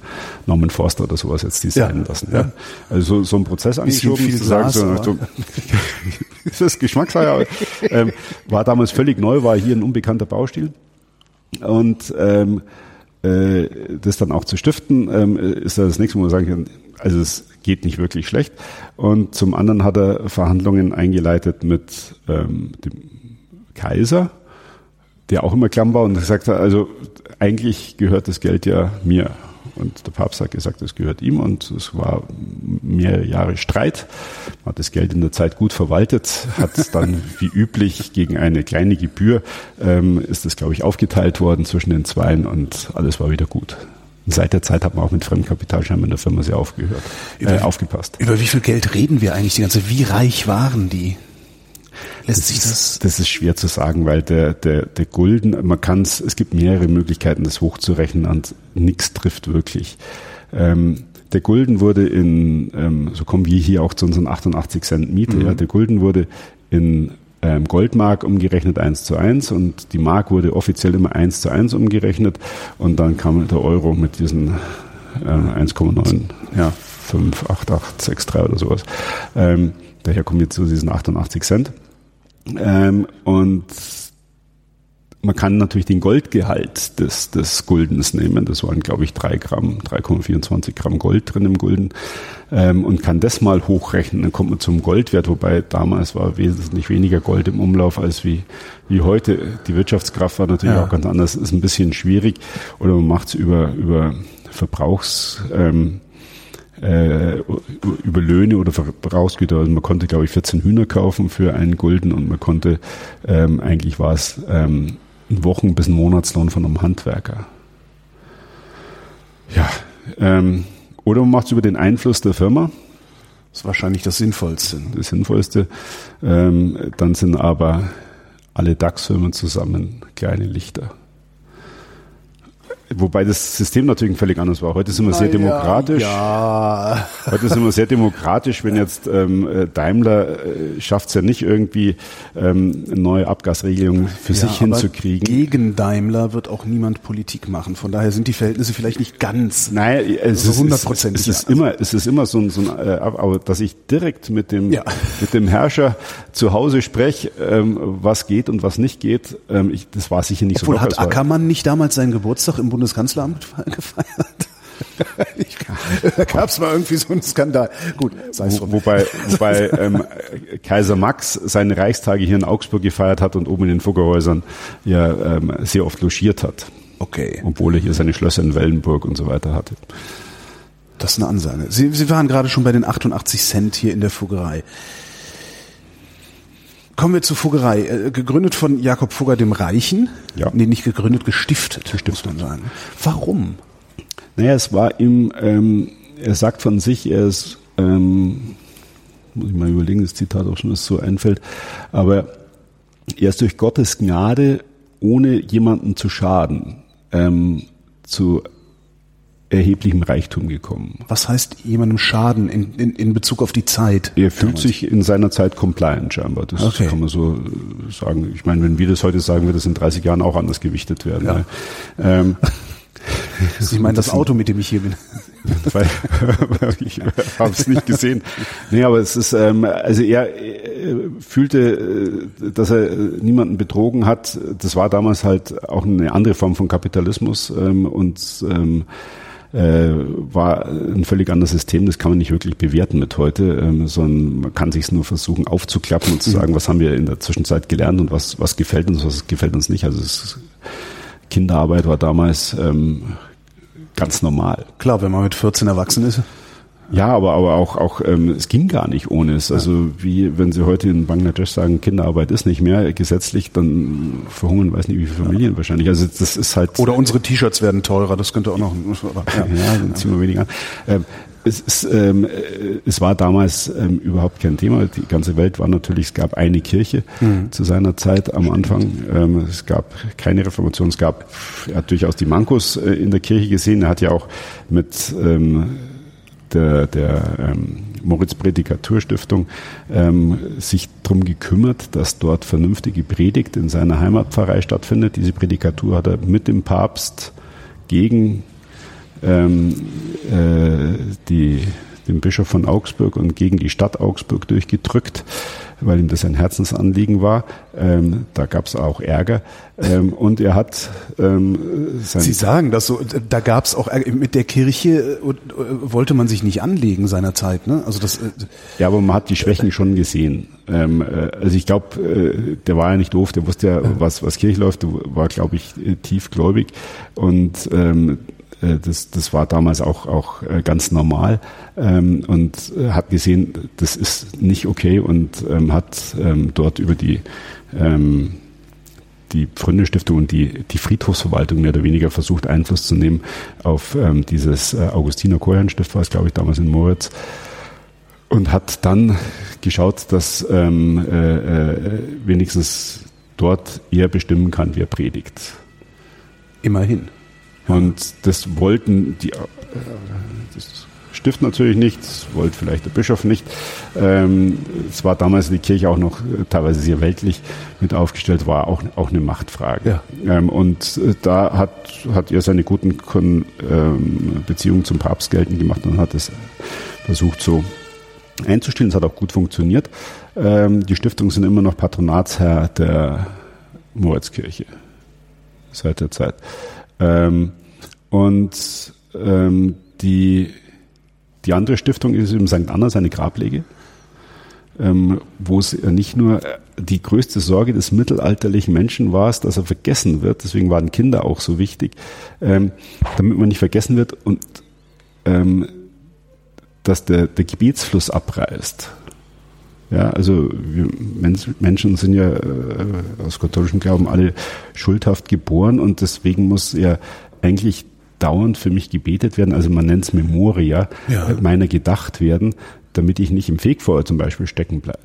Norman Forster oder sowas jetzt designen ja, lassen. Ja. Also so, so ein Prozess angeschoben, viel zu sagen, so, so, das ist Geschmackssache, ähm, war damals völlig neu, war hier ein unbekannter Baustil und ähm, äh, das dann auch zu stiften, ähm, ist das nächste, wo man sagen kann, also es geht nicht wirklich schlecht. Und zum anderen hat er Verhandlungen eingeleitet mit ähm, dem Kaiser, der auch immer klamm war und gesagt hat, also eigentlich gehört das Geld ja mir. Und der Papst hat gesagt, es gehört ihm und es war mehrere Jahre Streit. Man hat das Geld in der Zeit gut verwaltet, hat es dann wie üblich gegen eine kleine Gebühr, ähm, ist das, glaube ich, aufgeteilt worden zwischen den Zweien und alles war wieder gut. Und seit der Zeit hat man auch mit Fremdkapital scheinbar in der Firma sehr aufgehört, Über- äh, aufgepasst. Über wie viel Geld reden wir eigentlich die ganze? Wie reich waren die? Lässt sich das? Das ist schwer zu sagen, weil der, der, der Gulden, man kann es, es gibt mehrere Möglichkeiten, das hochzurechnen und nichts trifft wirklich. Ähm, der Gulden wurde in, ähm, so kommen wir hier auch zu unseren 88 Cent Miete, ja, der Gulden wurde in ähm, Goldmark umgerechnet 1 zu 1 und die Mark wurde offiziell immer 1 zu 1 umgerechnet und dann kam der Euro mit diesen äh, 1,9, ja, 5, 8, 8, 6, 3 oder sowas. Ähm, daher kommen jetzt so diesen 88 Cent. Ähm, und man kann natürlich den Goldgehalt des, des Guldens nehmen. Das waren, glaube ich, drei Gramm, 3,24 Gramm Gold drin im Gulden. Ähm, und kann das mal hochrechnen. Dann kommt man zum Goldwert, wobei damals war wesentlich weniger Gold im Umlauf als wie, wie heute. Die Wirtschaftskraft war natürlich Ja. auch ganz anders. Ist ein bisschen schwierig. Oder man macht es über, über Verbrauchs, ähm, äh, über Löhne oder Verbrauchsgüter. Also man konnte, glaube ich, 14 Hühner kaufen für einen Gulden und man konnte, ähm, eigentlich war es ähm, ein Wochen- bis ein Monatslohn von einem Handwerker. Ja, ähm, oder man macht es über den Einfluss der Firma, Das ist wahrscheinlich das Sinnvollste. das Sinnvollste. Ähm, dann sind aber alle DAX-Firmen zusammen kleine Lichter. Wobei das System natürlich völlig anders war. Heute sind wir sehr demokratisch. Ja. Heute sind wir sehr demokratisch, wenn jetzt ähm, äh, Daimler äh, schafft es ja nicht irgendwie ähm, eine neue Abgasregelung für ja, sich hinzukriegen. Gegen Daimler wird auch niemand Politik machen. Von daher sind die Verhältnisse vielleicht nicht ganz. Nein, es Also ist, hundertprozentig, es, es ist immer, es ist immer so ein, so ein äh, aber dass ich direkt mit dem, Ja. mit dem Herrscher zu Hause spreche, ähm, was geht und was nicht geht, ähm, ich, das war sicher nicht Obwohl so locker. hat Ackermann nicht damals seinen Geburtstag im Bundeskanzleramt gefeiert? Ich- da gab es mal irgendwie so einen Skandal. Gut, sei es Wo, wobei wobei ähm, Kaiser Max seine Reichstage hier in Augsburg gefeiert hat und oben in den Fuggerhäusern ja ähm, sehr oft logiert hat, Okay, obwohl er hier seine Schlösser in Wellenburg und so weiter hatte. das ist eine Ansage. Sie, Sie waren gerade schon bei den 88 Cent hier in der Fuggerei. Kommen wir zur Fuggerei. Äh, gegründet von Jakob Fugger dem Reichen. Ja. Nee, nicht gegründet, gestiftet, muss man sagen. Warum? Naja, es war ihm, ähm, er sagt von sich, er ist, ähm, muss ich mal überlegen, das Zitat auch schon, das so einfällt, aber er ist durch Gottes Gnade, ohne jemanden zu schaden, ähm, zu erheblichem Reichtum gekommen. Was heißt jemandem Schaden in, in, in Bezug auf die Zeit? Er fühlt damals? sich in seiner Zeit compliant scheinbar. Das Okay. kann man so äh, sagen. Ich meine, wenn wir das heute sagen, wird das in 30 Jahren auch anders gewichtet werden. Ja. ne? Ähm, Ich meine, das Auto, mit dem ich hier bin. weil ich habe es nicht gesehen. Nee, aber es ist, ähm, also er äh, fühlte, äh, dass er äh, niemanden betrogen hat. Das war damals halt auch eine andere Form von Kapitalismus ähm, und ähm, äh, war ein völlig anderes System. Das kann man nicht wirklich bewerten mit heute, ähm, sondern man kann sich nur versuchen aufzuklappen und zu sagen, was haben wir in der Zwischenzeit gelernt und was, was gefällt uns, was gefällt uns nicht. Also es Kinderarbeit war damals ähm, ganz normal. Klar, wenn man mit 14 erwachsen ist. Ja, aber, aber auch, auch ähm, es ging gar nicht ohne es. Also wie wenn Sie heute in Bangladesch sagen, Kinderarbeit ist nicht mehr gesetzlich, dann verhungern weiß nicht wie viele Familien wahrscheinlich. Also das ist halt Oder unsere T-Shirts werden teurer, das könnte auch noch. ja, dann ziehen wir weniger an. Ähm, es, ist, ähm, äh, es war damals ähm, überhaupt kein Thema. Die ganze Welt war natürlich, es gab eine Kirche zu seiner Zeit am Anfang. Ähm, es gab keine Reformation. Es gab, er hat durchaus die Mankos äh, in der Kirche gesehen. Er hat ja auch mit ähm, der, der ähm, Moritz Prädikatur Stiftung ähm, sich darum gekümmert, dass dort vernünftige Predigt in seiner Heimatpfarrei stattfindet. Diese Prädikatur hat er mit dem Papst gegen ähm, äh, die, den Bischof von Augsburg und gegen die Stadt Augsburg durchgedrückt, weil ihm das ein Herzensanliegen war. Ähm, da gab es auch Ärger. Ähm, und er hat ähm, Sie sagen das so, da gab es auch Ärger. mit der Kirche äh, wollte man sich nicht anlegen seinerzeit, ne? Also das. Äh, ja, aber man hat die Schwächen schon gesehen. Ähm, äh, also ich glaube, äh, der war ja nicht doof, der wusste ja, was was Kirche läuft, war glaube ich tiefgläubig und ähm, äh, das, das war damals auch, auch äh, ganz normal ähm, und äh, hat gesehen, das ist nicht okay und ähm, hat ähm, dort über die ähm, die Freunde-Stiftung und die, die Friedhofsverwaltung mehr oder weniger versucht, Einfluss zu nehmen auf ähm, dieses äh, Augustiner Chorherrenstift, war es, glaube ich, damals in Moritz. Und hat dann geschaut, dass ähm, äh, äh, wenigstens dort er bestimmen kann, wer predigt. Immerhin. Und das wollten die, äh, das Stift natürlich nicht, das wollte vielleicht der Bischof nicht. Ähm, es war damals die Kirche auch noch äh, teilweise sehr weltlich mit aufgestellt, war auch, auch eine Machtfrage. Ja. Ähm, und äh, da hat, hat er seine guten Kon ähm, Beziehungen zum Papst geltend gemacht und hat es versucht so einzustellen. Es hat auch gut funktioniert. Die Stiftungen sind immer noch Patronatsherr der Moritzkirche seit der Zeit. Ähm, und ähm, die, die andere Stiftung ist im St. Anna seine Grablege, ähm, wo es nicht nur die größte Sorge des mittelalterlichen Menschen war, dass er vergessen wird. Deswegen waren Kinder auch so wichtig, ähm, damit man nicht vergessen wird und ähm, dass der, der Gebetsfluss abreißt. Ja, also wir Menschen sind ja äh, aus katholischem Glauben alle schuldhaft geboren und deswegen muss ja eigentlich dauernd für mich gebetet werden, also man nennt es Memoria, ja. meiner gedacht werden, damit ich nicht im Fegfeuer zum Beispiel stecken bleibe.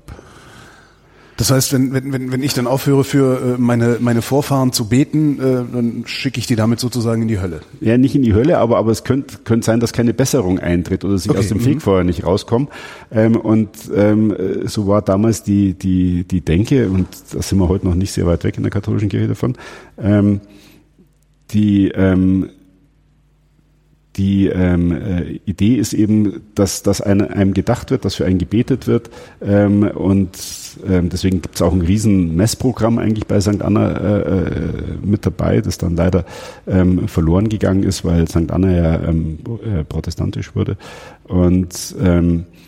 Das heißt, wenn, wenn, wenn ich dann aufhöre, für äh, meine, meine Vorfahren zu beten, äh, dann schicke ich die damit sozusagen in die Hölle. Ja, nicht in die Hölle, aber, aber es könnte, könnte sein, dass keine Besserung eintritt oder sie okay. aus dem mhm. Fegfeuer nicht rauskommen. Ähm, und ähm, so war damals die, die, die Denke, und da sind wir heute noch nicht sehr weit weg in der katholischen Kirche davon, ähm, die ähm, die ähm, äh, Idee ist eben, dass, dass eine, einem gedacht wird, dass für einen gebetet wird. Ähm, und ähm, deswegen gibt es auch ein riesen Messprogramm eigentlich bei St. Anna äh, äh, mit dabei, das dann leider ähm, verloren gegangen ist, weil St. Anna ja ähm, äh, protestantisch wurde. Und ähm, äh,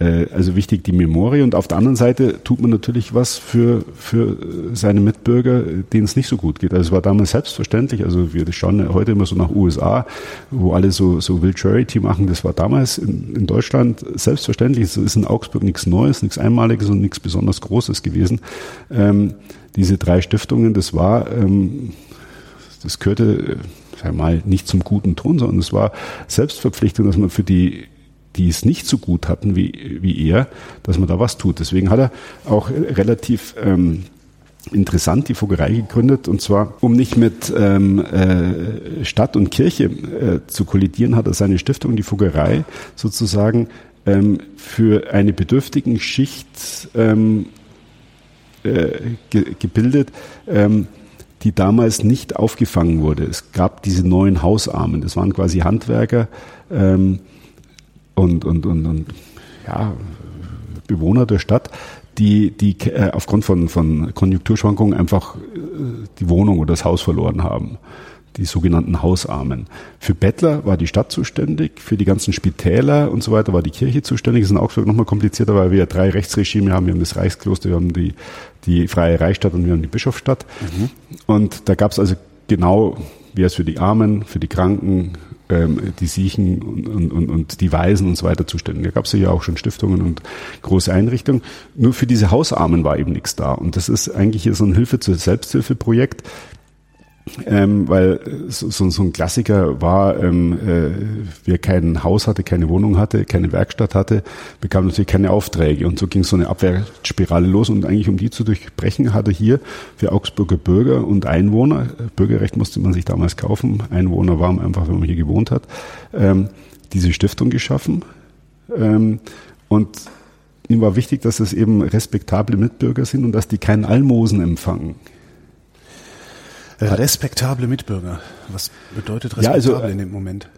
also wichtig die Memorie und auf der anderen Seite tut man natürlich was für, für seine Mitbürger, denen es nicht so gut geht. Also es war damals selbstverständlich, also wir schauen heute immer so nach USA, wo alle so, so Will Charity machen, das war damals in, in Deutschland selbstverständlich, es ist in Augsburg nichts Neues, nichts Einmaliges und nichts besonders Großes gewesen. Ähm, diese drei Stiftungen, das war, ähm, das gehörte, sag mal, nicht zum guten Ton, sondern es war Selbstverpflichtung, dass man für die die es nicht so gut hatten wie, wie er, dass man da was tut. Deswegen hat er auch relativ ähm, interessant die Fuggerei gegründet und zwar, um nicht mit ähm, äh, Stadt und Kirche äh, zu kollidieren, hat er seine Stiftung, die Fuggerei, sozusagen ähm, für eine bedürftigen Schicht ähm, äh, ge gebildet, ähm, die damals nicht aufgefangen wurde. Es gab diese neuen Hausarmen, das waren quasi Handwerker, ähm, und, und, und, und ja, Bewohner der Stadt, die, die äh, aufgrund von, von Konjunkturschwankungen einfach äh, die Wohnung oder das Haus verloren haben. Die sogenannten Hausarmen. Für Bettler war die Stadt zuständig, für die ganzen Spitäler und so weiter war die Kirche zuständig. Das ist in Augsburg nochmal komplizierter, weil wir drei Rechtsregime haben. Wir haben das Reichskloster, wir haben die, die Freie Reichsstadt und wir haben die Bischofsstadt. Mhm. Und da gab es also genau, wer ist für die Armen, für die Kranken, ähm, die Siechen und, und, und die Weisen und so weiter zuständig. Da gab es ja auch schon Stiftungen und große Einrichtungen. Nur für diese Hausarmen war eben nichts da. Und das ist eigentlich so ein Hilfe zur Selbsthilfeprojekt, ähm, weil so, so, ein Klassiker war, ähm, äh, wer kein Haus hatte, keine Wohnung hatte, keine Werkstatt hatte, bekam natürlich keine Aufträge. Und so ging so eine Abwärtsspirale los. Und eigentlich, um die zu durchbrechen, hatte hier für Augsburger Bürger und Einwohner, Bürgerrecht musste man sich damals kaufen, Einwohner waren einfach, wenn man hier gewohnt hat, ähm, diese Stiftung geschaffen. Ähm, und ihm war wichtig, dass es eben respektable Mitbürger sind und dass die keinen Almosen empfangen. Respektable Mitbürger. Was bedeutet respektabel ja, also, in dem Moment?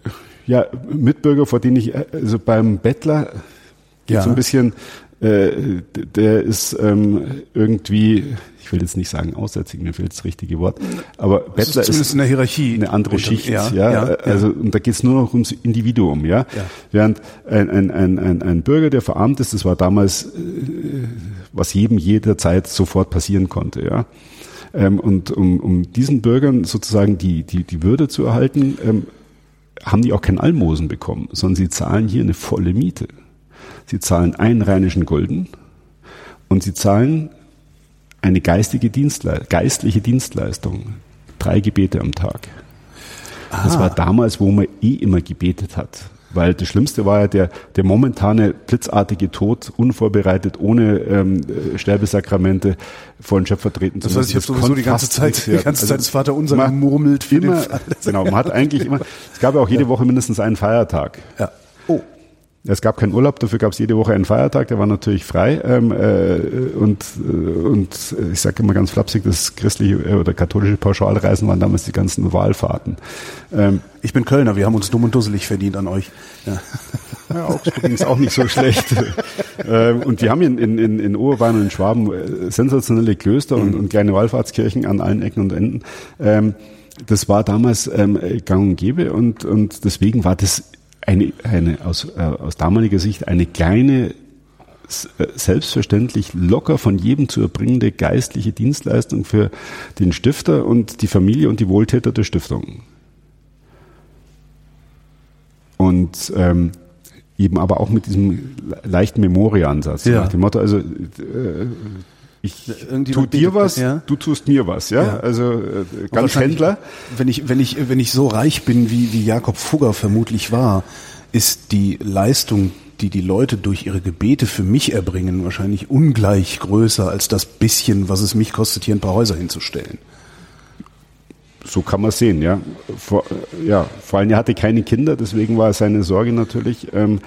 Ja, Mitbürger, vor denen ich, also beim Bettler geht ja. so ein bisschen, äh, der ist ähm, irgendwie, ich will jetzt nicht sagen aussätzig, mir fehlt das richtige Wort, aber das Bettler ist, ist in der Hierarchie eine andere unter, Schicht, ja, ja, ja, also und da geht es nur noch ums Individuum, ja. ja. Während ein, ein, ein, ein, ein Bürger, der verarmt ist, das war damals, äh, was jedem jederzeit sofort passieren konnte, ja. Ähm, und um, um diesen Bürgern sozusagen die, die, die Würde zu erhalten, ähm, haben die auch kein Almosen bekommen, sondern sie zahlen hier eine volle Miete. Sie zahlen einen rheinischen Gulden und sie zahlen eine geistige Dienstle geistliche Dienstleistung. Drei Gebete am Tag. Ah. Das war damals, wo man eh immer gebetet hat. Weil das Schlimmste war ja der, der momentane blitzartige Tod, unvorbereitet, ohne ähm, Sterbesakramente vor den Schöpfer treten zu müssen. Das heißt, ich habe sowieso die ganze Zeit, die ganze also Zeit das Vater unser gemurmelt für immer, den Fall. Genau, man hat eigentlich immer, es gab ja auch jede ja. Woche mindestens einen Feiertag. Ja. Es gab keinen Urlaub, dafür gab es jede Woche einen Feiertag, der war natürlich frei. Ähm, äh, und, äh, und ich sage immer ganz flapsig, das christliche äh, oder katholische Pauschalreisen waren damals die ganzen Wahlfahrten. Ähm, ich bin Kölner, wir haben uns dumm und dusselig verdient an euch. Ja. Ja, Augsburg ist auch nicht so schlecht. ähm, und wir haben in, in, in, in Oberbayern und in Schwaben äh, sensationelle Klöster und, und kleine Wallfahrtskirchen an allen Ecken und Enden. Ähm, das war damals ähm, gang und gäbe und, und deswegen war das eine, eine aus, äh, aus damaliger Sicht eine kleine äh, selbstverständlich locker von jedem zu erbringende geistliche Dienstleistung für den Stifter und die Familie und die Wohltäter der Stiftung. Und ähm, eben aber auch mit diesem leichten Memoria-Ansatz. Ja. Nach dem Motto, also äh, ich tu dir was, ja? du tust mir was, ja. ja. Also äh, ganz Händler. Wenn ich wenn ich wenn ich so reich bin wie wie Jakob Fugger vermutlich war, ist die Leistung, die die Leute durch ihre Gebete für mich erbringen, wahrscheinlich ungleich größer als das bisschen, was es mich kostet, hier ein paar Häuser hinzustellen. So kann man sehen, ja. Vor, ja. vor allem er hatte keine Kinder, deswegen war seine Sorge natürlich. Ähm,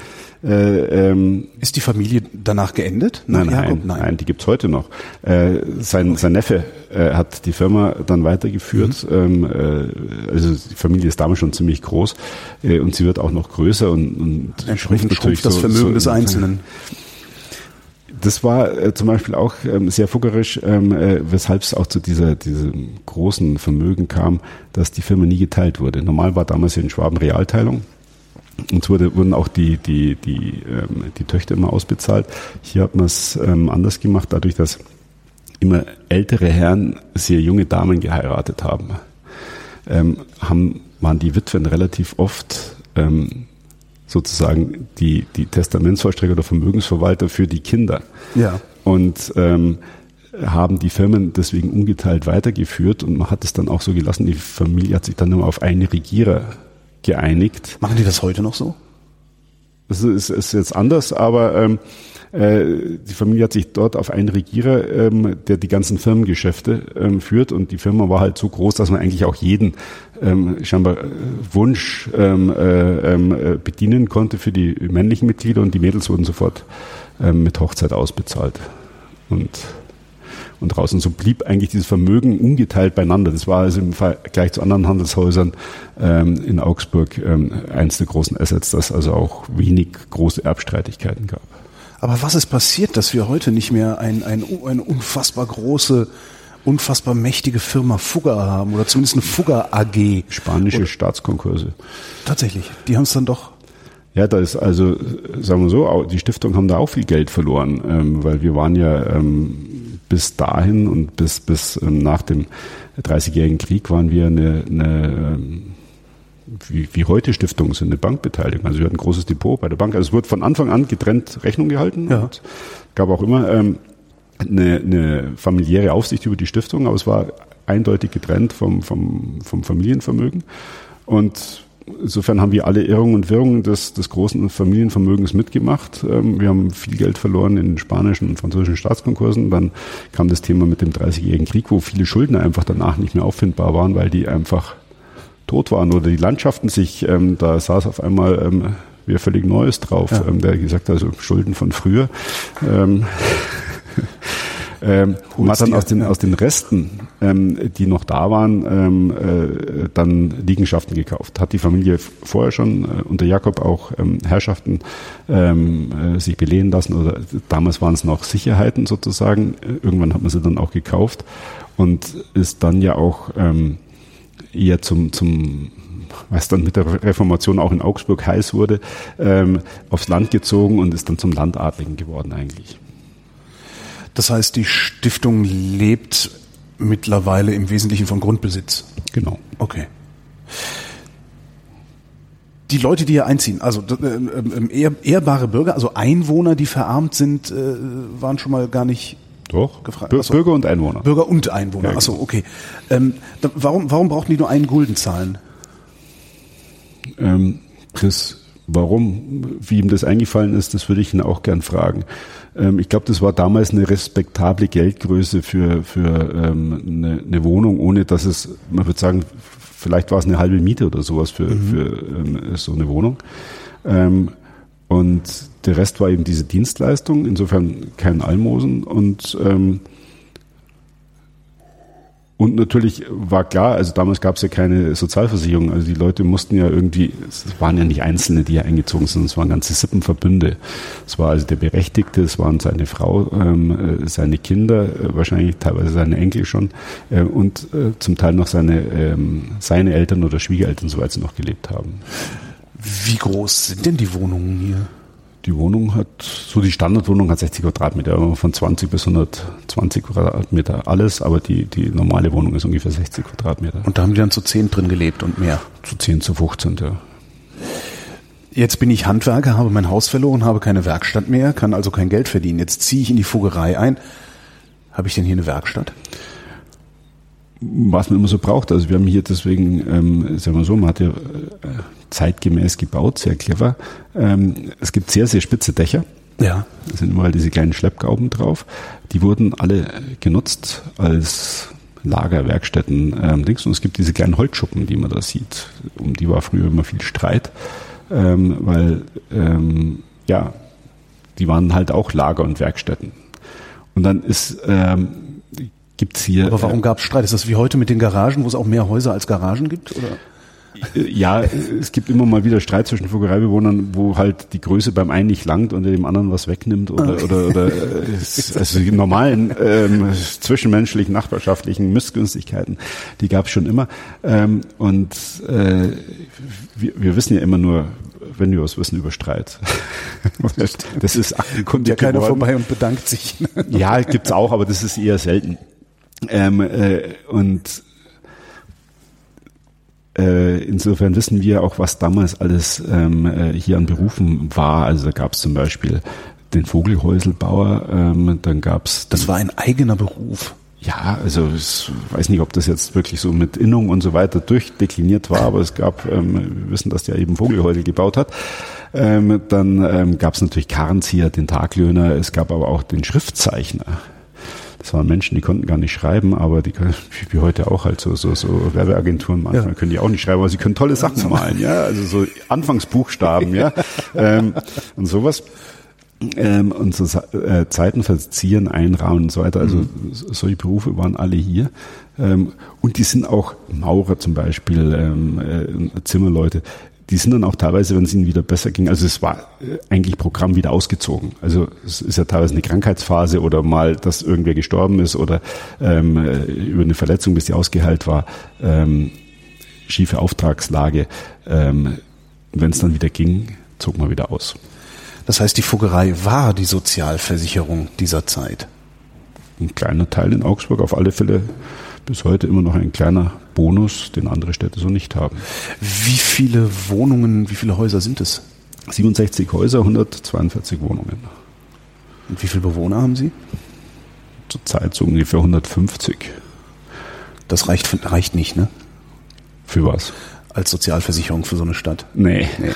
äh, ähm, ist die Familie danach geendet? Nein, nein, nein, nein, die gibt's heute noch. Äh, sein, sein Neffe äh, hat die Firma dann weitergeführt. Mhm. Ähm, äh, also die Familie ist damals schon ziemlich groß äh, und sie wird auch noch größer und, und entsprechend schrumpft das Vermögen so, des Einzelnen das war äh, zum Beispiel auch ähm, sehr fuggerisch, ähm, äh, weshalb es auch zu dieser, diesem großen Vermögen kam, dass die Firma nie geteilt wurde. Normal war damals in Schwaben Realteilung. Uns wurde, wurden auch die, die, die, ähm, die Töchter immer ausbezahlt. Hier hat man es ähm, anders gemacht, dadurch, dass immer ältere Herren sehr junge Damen geheiratet haben, ähm, haben waren die Witwen relativ oft ähm, sozusagen die, die Testamentsvollstrecker oder Vermögensverwalter für die Kinder. Ja. Und ähm, haben die Firmen deswegen ungeteilt weitergeführt und man hat es dann auch so gelassen. Die Familie hat sich dann immer auf einen Regierer geeinigt. Machen die das heute noch so? Das ist, ist jetzt anders, aber ähm, äh, die Familie hat sich dort auf einen Regierer, ähm, der die ganzen Firmengeschäfte ähm, führt und die Firma war halt so groß, dass man eigentlich auch jeden ähm, scheinbar äh, Wunsch ähm, äh, ähm, äh, bedienen konnte für die männlichen Mitglieder und die Mädels wurden sofort ähm, mit Hochzeit ausbezahlt. Und und. Und so blieb eigentlich dieses Vermögen ungeteilt beieinander. Das war also im Vergleich zu anderen Handelshäusern ähm, in Augsburg ähm, eins der großen Assets, dass also auch wenig große Erbstreitigkeiten gab. Aber was ist passiert, dass wir heute nicht mehr ein, ein, eine unfassbar große unfassbar mächtige Firma Fugger haben oder zumindest eine Fugger AG. Spanische oder, Staatskonkurse. Tatsächlich, die haben es dann doch. Ja, da ist also, sagen wir so, die Stiftung haben da auch viel Geld verloren, ähm, weil wir waren ja ähm, bis dahin und bis, bis ähm, nach dem 30-jährigen Krieg waren wir eine, eine ähm, wie, wie heute Stiftungen sind, eine Bankbeteiligung. Also wir hatten ein großes Depot bei der Bank. Also es wird von Anfang an getrennt Rechnung gehalten. Ja. Und gab auch immer ähm, eine, eine familiäre Aufsicht über die Stiftung, aber es war eindeutig getrennt vom, vom, vom Familienvermögen. Und insofern haben wir alle Irrungen und Wirrungen des, des großen Familienvermögens mitgemacht. Ähm, wir haben viel Geld verloren in spanischen und französischen Staatskonkursen. Dann kam das Thema mit dem 30-jährigen Krieg, wo viele Schuldner einfach danach nicht mehr auffindbar waren, weil die einfach tot waren oder die Landschaften sich, ähm, da saß auf einmal ähm, wer völlig Neues drauf, ja. ähm, der gesagt hat, also Schulden von früher. Ähm, Ähm, und hat dann aus den, aus den Resten, ähm, die noch da waren, ähm, äh, dann Liegenschaften gekauft. Hat die Familie vorher schon äh, unter Jakob auch ähm, Herrschaften ähm, äh, sich belehen lassen oder damals waren es noch Sicherheiten sozusagen. Irgendwann hat man sie dann auch gekauft und ist dann ja auch ähm, eher zum, zum was dann mit der Reformation auch in Augsburg heiß wurde, ähm, aufs Land gezogen und ist dann zum Landadligen geworden eigentlich. Das heißt, die Stiftung lebt mittlerweile im Wesentlichen von Grundbesitz. Genau. Okay. Die Leute, die hier einziehen, also äh, äh, ehr, ehrbare Bürger, also Einwohner, die verarmt sind, äh, waren schon mal gar nicht doch, gefragt. Bürger und Einwohner. Bürger und Einwohner, ja, achso, genau. okay. Ähm, da, warum, warum brauchten die nur einen Gulden zahlen? Ähm, Chris, warum, wie ihm das eingefallen ist, das würde ich ihn auch gern fragen. Ähm, ich glaube, das war damals eine respektable Geldgröße für, für ähm, eine, eine Wohnung, ohne dass es, man würde sagen, vielleicht war es eine halbe Miete oder sowas für, mhm. für ähm, so eine Wohnung. Ähm, und der Rest war eben diese Dienstleistung, insofern kein Almosen und ähm, und natürlich war klar, also damals gab es ja keine Sozialversicherung, also die Leute mussten ja irgendwie, es waren ja nicht Einzelne, die hier eingezogen sind, es waren ganze Sippenverbünde. Es war also der Berechtigte, es waren seine Frau, ähm, äh, seine Kinder, äh, wahrscheinlich teilweise seine Enkel schon äh, und zum Teil noch seine, ähm, seine Eltern oder Schwiegereltern, soweit sie noch gelebt haben. Wie groß sind denn die Wohnungen hier? Die Wohnung hat, so die Standardwohnung hat 60 Quadratmeter, von 20 bis 120 Quadratmeter alles, aber die, die normale Wohnung ist ungefähr 60 Quadratmeter. Und da haben die dann zu 10 drin gelebt und mehr? Zu 10, zu 15, ja. Jetzt bin ich Handwerker, habe mein Haus verloren, habe keine Werkstatt mehr, kann also kein Geld verdienen. Jetzt ziehe ich in die Fuggerei ein. Habe ich denn hier eine Werkstatt? Was man immer so braucht. Also wir haben hier deswegen, ähm, sagen wir so, man hat ja äh, zeitgemäß gebaut, sehr clever. Ähm, es gibt sehr, sehr spitze Dächer. Ja. Da sind überall diese kleinen Schleppgauben drauf. Die wurden alle genutzt als Lagerwerkstätten ähm, Dings. Und es gibt diese kleinen Holzschuppen, die man da sieht. Um die war früher immer viel Streit, ähm, weil ähm, ja, die waren halt auch Lager und Werkstätten. Und dann ist ähm, gibt's hier. Aber warum äh, gab es Streit? Ist das wie heute mit den Garagen, wo es auch mehr Häuser als Garagen gibt? Oder? Äh, ja, es gibt immer mal wieder Streit zwischen Fuggereibewohnern, wo halt die Größe beim einen nicht langt und dem anderen was wegnimmt oder okay. oder, oder äh, also die normalen ähm, zwischenmenschlichen, nachbarschaftlichen Missgünstigkeiten, die gab es schon immer. Ähm, und äh, wir, wir wissen ja immer nur, wenn wir was wissen über Streit. das ist kommt ja keiner vorbei und bedankt sich. ja, gibt's auch, aber das ist eher selten. Ähm, äh, und äh, insofern wissen wir auch, was damals alles ähm, äh, hier an Berufen war. Also da gab es zum Beispiel den Vogelhäuselbauer, ähm, dann gab es... Das war ein eigener Beruf. Ja, also ich weiß nicht, ob das jetzt wirklich so mit Innung und so weiter durchdekliniert war, aber es gab, ähm, wir wissen, dass der eben Vogelhäusel gebaut hat. Ähm, dann ähm, gab es natürlich Karrenzieher, den Taglöhner, es gab aber auch den Schriftzeichner. Das waren Menschen, die konnten gar nicht schreiben, aber die können, wie heute auch halt so, so, so Werbeagenturen manchmal ja. können die auch nicht schreiben, aber sie können tolle Sachen malen, ja, also so Anfangsbuchstaben, ja, ähm, und sowas. Ähm, und so äh, Zeiten verzieren, einrahmen und so weiter. Also mhm. solche Berufe waren alle hier. Ähm, und die sind auch Maurer zum Beispiel, ähm, äh, Zimmerleute die sind dann auch teilweise, wenn es ihnen wieder besser ging, also es war äh, eigentlich Programm wieder ausgezogen. Also es ist ja teilweise eine Krankheitsphase oder mal, dass irgendwer gestorben ist oder ähm, äh, über eine Verletzung, bis die ausgeheilt war, ähm, schiefe Auftragslage. Ähm, wenn es dann wieder ging, zog man wieder aus. Das heißt, die Fuggerei war die Sozialversicherung dieser Zeit. Ein kleiner Teil in Augsburg, auf alle Fälle bis heute immer noch ein kleiner Bonus, den andere Städte so nicht haben. Wie viele Wohnungen, wie viele Häuser sind es? 67 Häuser, 142 Wohnungen. Und wie viele Bewohner haben Sie? Zurzeit so ungefähr 150. Das reicht, reicht nicht, ne? Für was? Als Sozialversicherung für so eine Stadt. Nee. nee.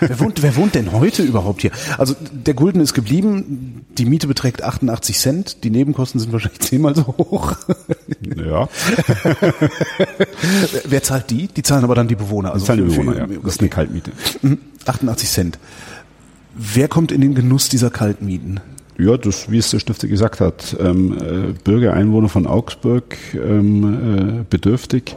wer, wohnt, wer wohnt denn heute überhaupt hier? Also der Gulden ist geblieben, die Miete beträgt 88 Cent, die Nebenkosten sind wahrscheinlich zehnmal so hoch. Ja. wer zahlt die? Die zahlen aber dann die Bewohner. Also zahlen die Bewohner, ja. Das ist eine Kaltmiete. 88 mhm. Cent. Wer kommt in den Genuss dieser Kaltmieten? Ja, das, wie es der Stifter gesagt hat, ähm, äh, Bürger, Einwohner von Augsburg ähm, äh, bedürftig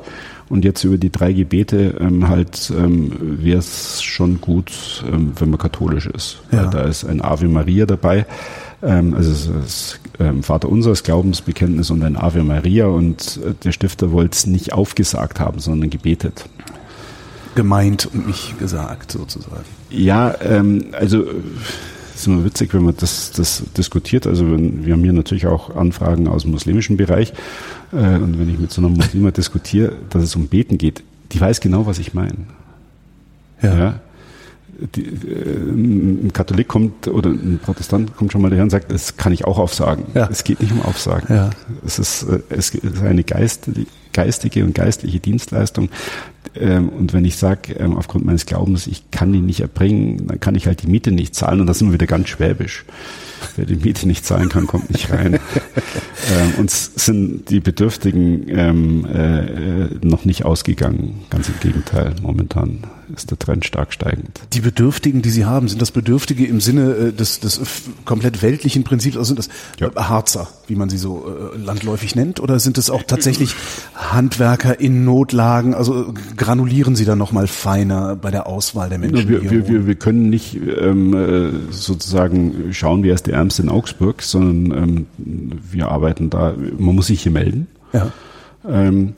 und jetzt über die drei Gebete ähm, halt ähm, wäre es schon gut, ähm, wenn man katholisch ist. Ja. Da ist ein Ave Maria dabei, ähm, also das ähm, Vater unseres Glaubensbekenntnis und ein Ave Maria und äh, der Stifter wollte es nicht aufgesagt haben, sondern gebetet gemeint und nicht gesagt, sozusagen. Ja, ähm, also ist immer witzig, wenn man das, das diskutiert. Also wenn, wir haben hier natürlich auch Anfragen aus dem muslimischen Bereich. Äh, und wenn ich mit so einer Muslima diskutiere, dass es um Beten geht, die weiß genau, was ich meine. Ja. ja. Die, äh, ein Katholik kommt oder ein Protestant kommt schon mal daher und sagt, das kann ich auch aufsagen. Ja. Es geht nicht um Aufsagen. Ja. Es, ist, äh, es ist eine Geist, geistige und geistliche Dienstleistung. Ähm, und wenn ich sage, ähm, aufgrund meines Glaubens, ich kann ihn nicht erbringen, dann kann ich halt die Miete nicht zahlen und das sind wir wieder ganz schwäbisch. Wer die Miete nicht zahlen kann, kommt nicht rein. ähm, uns sind die Bedürftigen ähm, äh, noch nicht ausgegangen. Ganz im Gegenteil, momentan ist der Trend stark steigend. Die Bedürftigen, die Sie haben, sind das Bedürftige im Sinne äh, des, des komplett weltlichen Prinzips, also sind das ja. Harzer, wie man sie so äh, landläufig nennt, oder sind es auch tatsächlich Handwerker in Notlagen? Also granulieren Sie da nochmal feiner bei der Auswahl der Menschen? Wir, wir, wir, wir können nicht ähm, äh, sozusagen schauen, wer ist der Ärmste in Augsburg, sondern ähm, wir arbeiten da, man muss sich hier melden. Ja. Ähm,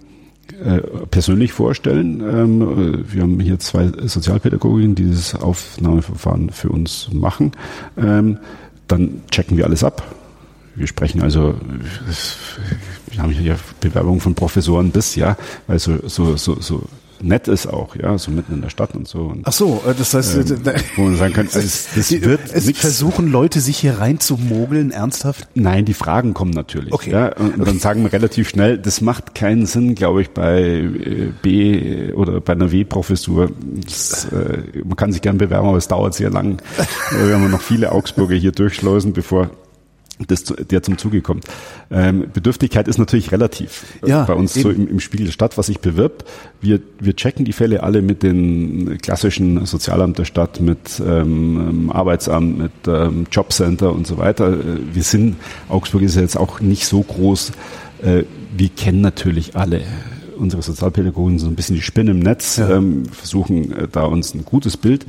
äh, persönlich vorstellen. Ähm, wir haben hier zwei Sozialpädagoginnen, die dieses Aufnahmeverfahren für uns machen. Ähm, dann checken wir alles ab. Wir sprechen also, wir haben hier Bewerbungen von Professoren bis, ja, weil so, so, so, so nett ist auch, ja, so mitten in der Stadt und so. Und, Ach so, äh, das heißt, ähm, äh, wo man sagen kann, es, das wird es versuchen Leute sich hier rein zu mogeln, ernsthaft? Nein, die Fragen kommen natürlich. Okay. Ja, und okay. dann sagen wir relativ schnell, das macht keinen Sinn, glaube ich, bei äh, B oder bei einer W-Professur. Äh, man kann sich gern bewerben, aber es dauert sehr lang. wir haben noch viele Augsburger hier durchschleusen, bevor das, der zum Zuge kommt. Ähm, Bedürftigkeit ist natürlich relativ ja, bei uns eben. so im, im Spiegel der Stadt, was sich bewirbt. Wir, wir checken die Fälle alle mit den klassischen Sozialamt der Stadt, mit ähm, Arbeitsamt, mit ähm, Jobcenter und so weiter. Äh, wir sind, Augsburg ist ja jetzt auch nicht so groß. Äh, wir kennen natürlich alle unsere Sozialpädagogen so ein bisschen die Spinne im Netz, ja. ähm, versuchen äh, da uns ein gutes Bild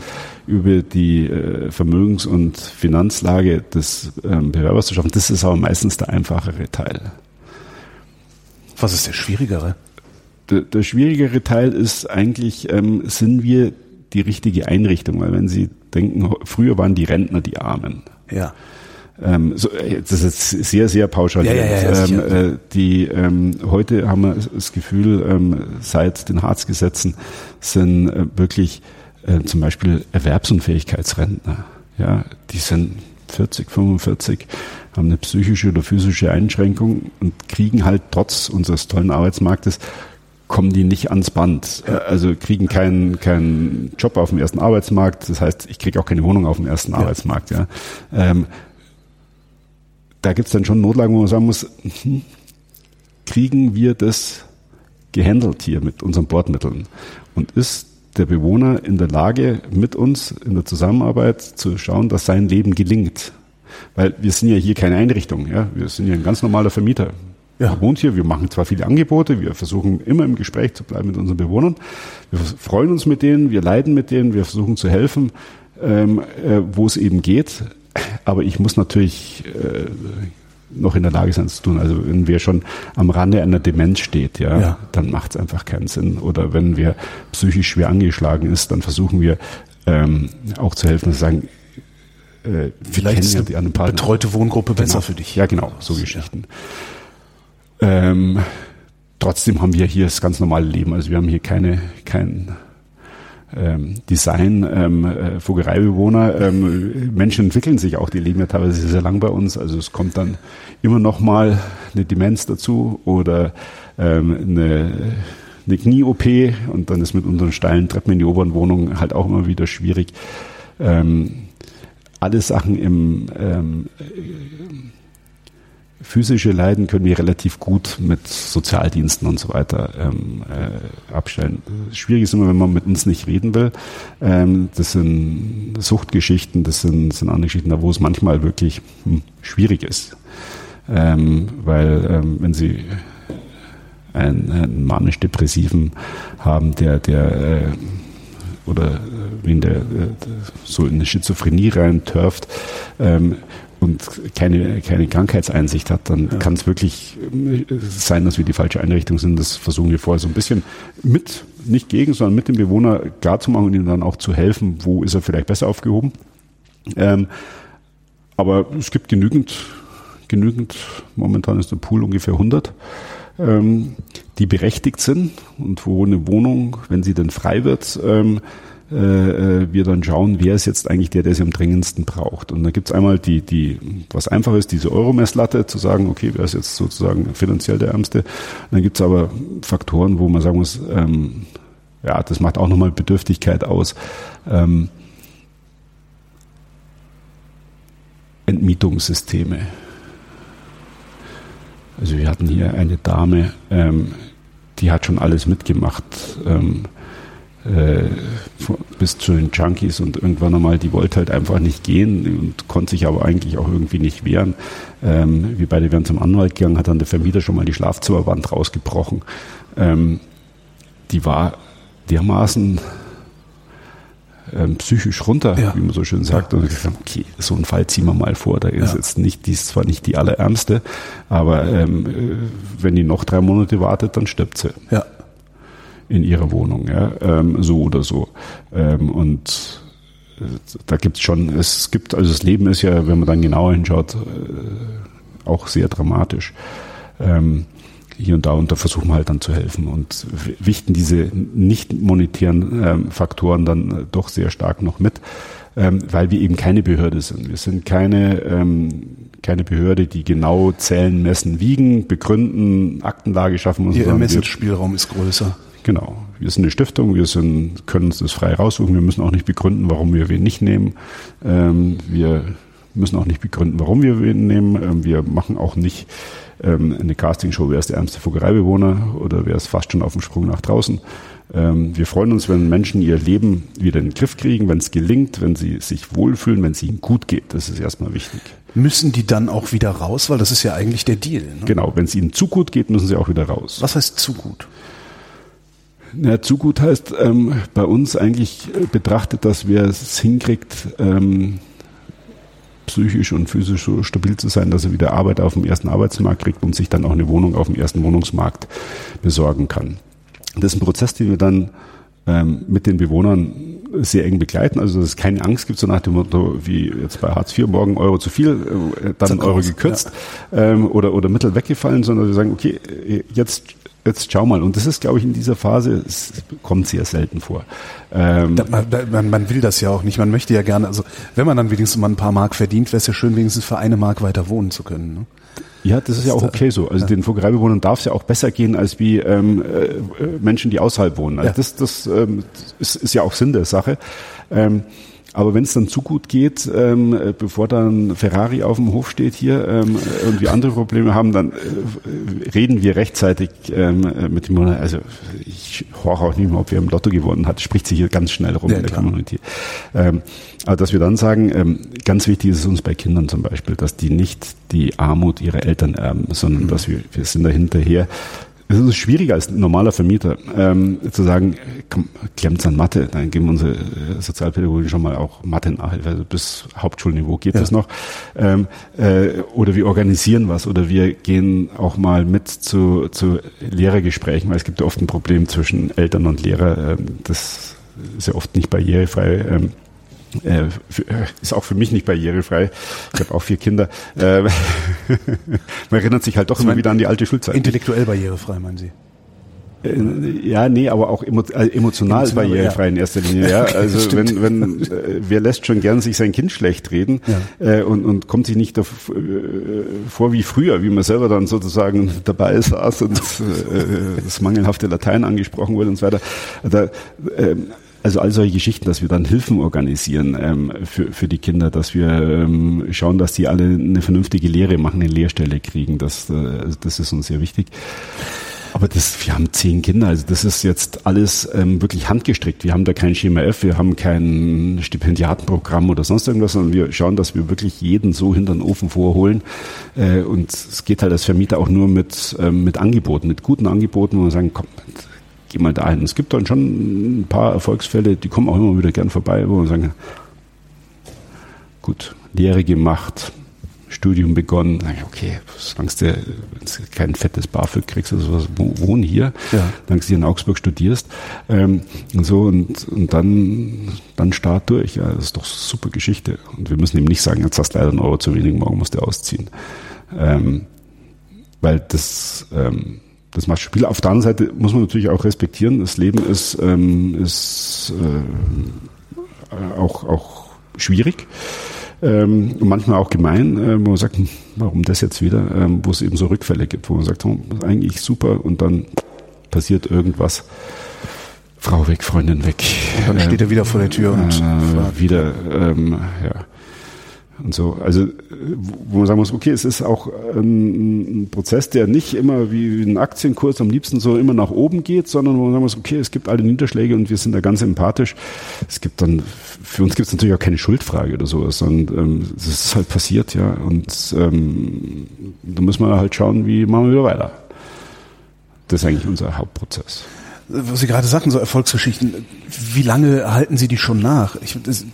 über die äh, Vermögens- und Finanzlage des ähm, Bewerbers zu schaffen. Das ist aber meistens der einfachere Teil. Was ist der schwierigere? Der, der schwierigere Teil ist eigentlich, ähm, sind wir die richtige Einrichtung? Weil wenn Sie denken, früher waren die Rentner die Armen. Ja ähm, so, äh, das ist sehr, sehr pauschaliert. Ja, ja, ja, ähm, äh, die, ähm, heute haben wir das Gefühl, ähm, seit den Harzgesetzen sind äh, wirklich äh, zum Beispiel Erwerbsunfähigkeitsrentner. Ja, die sind 40, 45, haben eine psychische oder physische Einschränkung und kriegen halt trotz unseres tollen Arbeitsmarktes kommen die nicht ans Band. Ja. Also kriegen keinen keinen Job auf dem ersten Arbeitsmarkt. Das heißt, ich kriege auch keine Wohnung auf dem ersten ja. Arbeitsmarkt. Ja. Ähm, da gibt es dann schon Notlagen, wo man sagen muss, hm, kriegen wir das gehandelt hier mit unseren Bordmitteln? Und ist der Bewohner in der Lage, mit uns in der Zusammenarbeit zu schauen, dass sein Leben gelingt? Weil wir sind ja hier keine Einrichtung, ja. Wir sind ja ein ganz normaler Vermieter. Ja. Er wohnt hier, wir machen zwar viele Angebote, wir versuchen immer im Gespräch zu bleiben mit unseren Bewohnern. Wir freuen uns mit denen, wir leiden mit denen, wir versuchen zu helfen, ähm, äh, wo es eben geht. Aber ich muss natürlich äh, noch in der Lage sein zu tun. Also wenn wir schon am Rande einer Demenz steht, ja, ja. dann macht es einfach keinen Sinn. Oder wenn wir psychisch schwer angeschlagen ist, dann versuchen wir ähm, auch zu helfen und zu sagen, äh, vielleicht ist ja eine betreute Wohngruppe genau. besser für dich. Ja, genau, so Geschichten. Ja. Ähm, trotzdem haben wir hier das ganz normale Leben. Also wir haben hier keine, kein ähm, Design, ähm, äh, Vogereibewohner. Ähm, Menschen entwickeln sich auch, die leben ja teilweise sehr lang bei uns. Also es kommt dann immer noch mal eine Demenz dazu oder ähm, eine, eine Knie-OP und dann ist mit unseren steilen Treppen in die oberen Wohnungen halt auch immer wieder schwierig. Ähm, alle Sachen im ähm, physische Leiden können wir relativ gut mit Sozialdiensten und so weiter ähm, äh, abstellen. Schwierig ist immer, wenn man mit uns nicht reden will. Ähm, das sind Suchtgeschichten, das sind, sind andere Geschichten, da wo es manchmal wirklich hm, schwierig ist. Ähm, weil ähm, wenn Sie einen, einen manisch-depressiven haben, der, der äh, oder wie in der, äh, so in eine Schizophrenie reintörft, ähm, und keine, keine Krankheitseinsicht hat, dann ja. kann es wirklich äh, sein, dass wir die falsche Einrichtung sind. Das versuchen wir vorher so ein bisschen mit, nicht gegen, sondern mit dem Bewohner klar zu machen und ihm dann auch zu helfen, wo ist er vielleicht besser aufgehoben. Ähm, aber es gibt genügend, genügend, momentan ist der Pool ungefähr 100, ähm, die berechtigt sind und wo eine Wohnung, wenn sie denn frei wird, ähm, äh, äh, wir dann schauen, wer ist jetzt eigentlich der, der sie am dringendsten braucht. Und da gibt's einmal die, die, was einfach ist, diese Euromesslatte, zu sagen, okay, wer ist jetzt sozusagen finanziell der Ärmste. Und dann gibt's aber Faktoren, wo man sagen muss, ähm, ja, das macht auch nochmal Bedürftigkeit aus. Ähm, Entmietungssysteme. Also wir hatten hier eine Dame, ähm, die hat schon alles mitgemacht. Ähm, äh, bis zu den Junkies und irgendwann einmal, die wollte halt einfach nicht gehen und konnte sich aber eigentlich auch irgendwie nicht wehren. Ähm, wir beide wären zum Anwalt gegangen, hat dann der Vermieter schon mal die Schlafzimmerwand rausgebrochen. Ähm, die war dermaßen ähm, psychisch runter, ja. wie man so schön sagt. Und ich gesagt, okay, so einen Fall ziehen wir mal vor. Da ist ja. jetzt nicht, die ist zwar nicht die allerärmste, aber ähm, äh, wenn die noch drei Monate wartet, dann stirbt sie. Ja in ihrer Wohnung, ja, ähm, so oder so. Ähm, und äh, da gibt's schon, es gibt, also das Leben ist ja, wenn man dann genauer hinschaut, äh, auch sehr dramatisch. Ähm, hier und da und da versuchen wir halt dann zu helfen und wichten diese nicht monetären ähm, Faktoren dann äh, doch sehr stark noch mit, ähm, weil wir eben keine Behörde sind. Wir sind keine, ähm, keine Behörde, die genau zählen, messen, wiegen, begründen, Aktenlage schaffen und so. Ihr Ermessensspielraum ist größer. Genau. Wir sind eine Stiftung, wir sind, können uns das frei raussuchen. Wir müssen auch nicht begründen, warum wir wen nicht nehmen. Ähm, wir müssen auch nicht begründen, warum wir wen nehmen. Ähm, wir machen auch nicht ähm, eine Castingshow, wer ist der ärmste Vogereibewohner oder wer ist fast schon auf dem Sprung nach draußen. Ähm, wir freuen uns, wenn Menschen ihr Leben wieder in den Griff kriegen, wenn es gelingt, wenn sie sich wohlfühlen, wenn es ihnen gut geht. Das ist erstmal wichtig. Müssen die dann auch wieder raus? Weil das ist ja eigentlich der Deal. Ne? Genau, wenn es ihnen zu gut geht, müssen sie auch wieder raus. Was heißt zu gut? Ja, zu gut heißt ähm, bei uns eigentlich äh, betrachtet, dass wir es hinkriegt, ähm, psychisch und physisch so stabil zu sein, dass er wieder Arbeit auf dem ersten Arbeitsmarkt kriegt und sich dann auch eine Wohnung auf dem ersten Wohnungsmarkt besorgen kann. Das ist ein Prozess, den wir dann ähm, mit den Bewohnern sehr eng begleiten, also dass es keine Angst gibt, so nach dem Motto, wie jetzt bei Hartz IV, morgen Euro zu viel, äh, dann Euro gekürzt ja. ähm, oder, oder Mittel weggefallen, sondern wir sagen, okay, äh, jetzt jetzt schau mal. Und das ist, glaube ich, in dieser Phase, es kommt sehr selten vor. Ähm da, man, man, will das ja auch nicht. Man möchte ja gerne, also wenn man dann wenigstens mal ein paar Mark verdient, wäre es ja schön, wenigstens für eine Mark weiter wohnen zu können. Ne? Ja, das ist ja auch okay so. Also ja. den Vogereibewohnern darf es ja auch besser gehen als wie ähm, äh, Menschen, die außerhalb wohnen. Also ja. das, das ähm, ist, ist ja auch Sinn der Sache. Ähm, aber wenn es dann zu gut geht, ähm, äh, bevor dann Ferrari auf dem Hof steht hier ähm, und wir andere Probleme haben, dann äh, reden wir rechtzeitig ähm, äh, mit dem Monat. Also ich horche auch nicht mehr, ob wir im Lotto gewonnen hat. Spricht sich hier ganz schnell rum ja, in der klar. Community. Ähm, aber dass wir dann sagen, ähm, ganz wichtig ist es uns bei Kindern zum Beispiel, dass die nicht die Armut ihrer Eltern erben, sondern mhm. dass wir, wir sind da hinterher, es ist schwieriger als ein normaler Vermieter ähm, zu sagen, komm, klemmt's an Mathe, dann geben unsere äh, Sozialpädagogen schon mal auch Mathe-Nachhilfe, also bis Hauptschulniveau geht ja. das noch. Ähm, äh, oder wir organisieren was oder wir gehen auch mal mit zu, zu Lehrergesprächen, weil es gibt ja oft ein Problem zwischen Eltern und Lehrer. Ähm, das ist ja oft nicht barrierefrei. Ähm, äh, äh, ist auch für mich nicht barrierefrei. Ich habe auch vier Kinder. Äh, man erinnert sich halt doch immer wieder an die alte Schulzeit. Intellektuell barrierefrei, meinen Sie? Äh, ja, nee, aber auch äh, emotional, emotional barrierefrei ja. in erster Linie. Ja, also wenn, wenn äh, wer lässt schon gern sich sein Kind schlecht reden ja. äh, und, und kommt sich nicht da, vor wie früher, wie man selber dann sozusagen dabei saß und äh, das mangelhafte Latein angesprochen wurde und so weiter. Da, äh, also all solche Geschichten, dass wir dann Hilfen organisieren ähm, für, für die Kinder, dass wir ähm, schauen, dass die alle eine vernünftige Lehre machen, eine Lehrstelle kriegen. Das, äh, das ist uns sehr wichtig. Aber das, wir haben zehn Kinder, also das ist jetzt alles ähm, wirklich handgestrickt. Wir haben da kein Schema F, wir haben kein Stipendiatenprogramm oder sonst irgendwas, sondern wir schauen, dass wir wirklich jeden so hinter den Ofen vorholen. Äh, und es geht halt als Vermieter auch nur mit, ähm, mit Angeboten, mit guten Angeboten, wo wir sagen, komm, geh mal dahin. Es gibt dann schon ein paar Erfolgsfälle, die kommen auch immer wieder gern vorbei, wo wir sagen, gut, Lehre gemacht, Studium begonnen, okay, solange du kein fettes BAföG kriegst oder sowas, wohn hier, ja. solange du hier in Augsburg studierst ähm, und so und, und dann, dann start durch. Ja, das ist doch super Geschichte. Und wir müssen ihm nicht sagen, jetzt hast du leider einen Euro zu wenig, morgen musst du ausziehen. Ähm, weil das ähm, das macht Spiel. Auf der anderen Seite muss man natürlich auch respektieren, das Leben ist, ähm, ist äh, auch, auch schwierig. Ähm, und manchmal auch gemein, äh, wo man sagt, hm, warum das jetzt wieder, ähm, wo es eben so Rückfälle gibt, wo man sagt, oh, eigentlich super und dann passiert irgendwas. Frau weg, Freundin weg. Und dann steht er wieder vor der Tür und äh, wieder, ähm, ja und so. Also wo man sagen muss, okay, es ist auch ein, Prozess, der nicht immer wie ein Aktienkurs am liebsten so immer nach oben geht, sondern wo man sagen muss, okay, es gibt alle Niederschläge und wir sind da ganz empathisch. Es gibt dann, für uns gibt es natürlich auch keine Schuldfrage oder sowas, sondern ähm, es ist halt passiert, ja. Und ähm, da muss man halt schauen, wie machen wir wieder weiter. Das ist eigentlich unser Hauptprozess was Sie gerade sagten, so Erfolgsgeschichten, wie lange halten Sie die schon nach? Ich, das,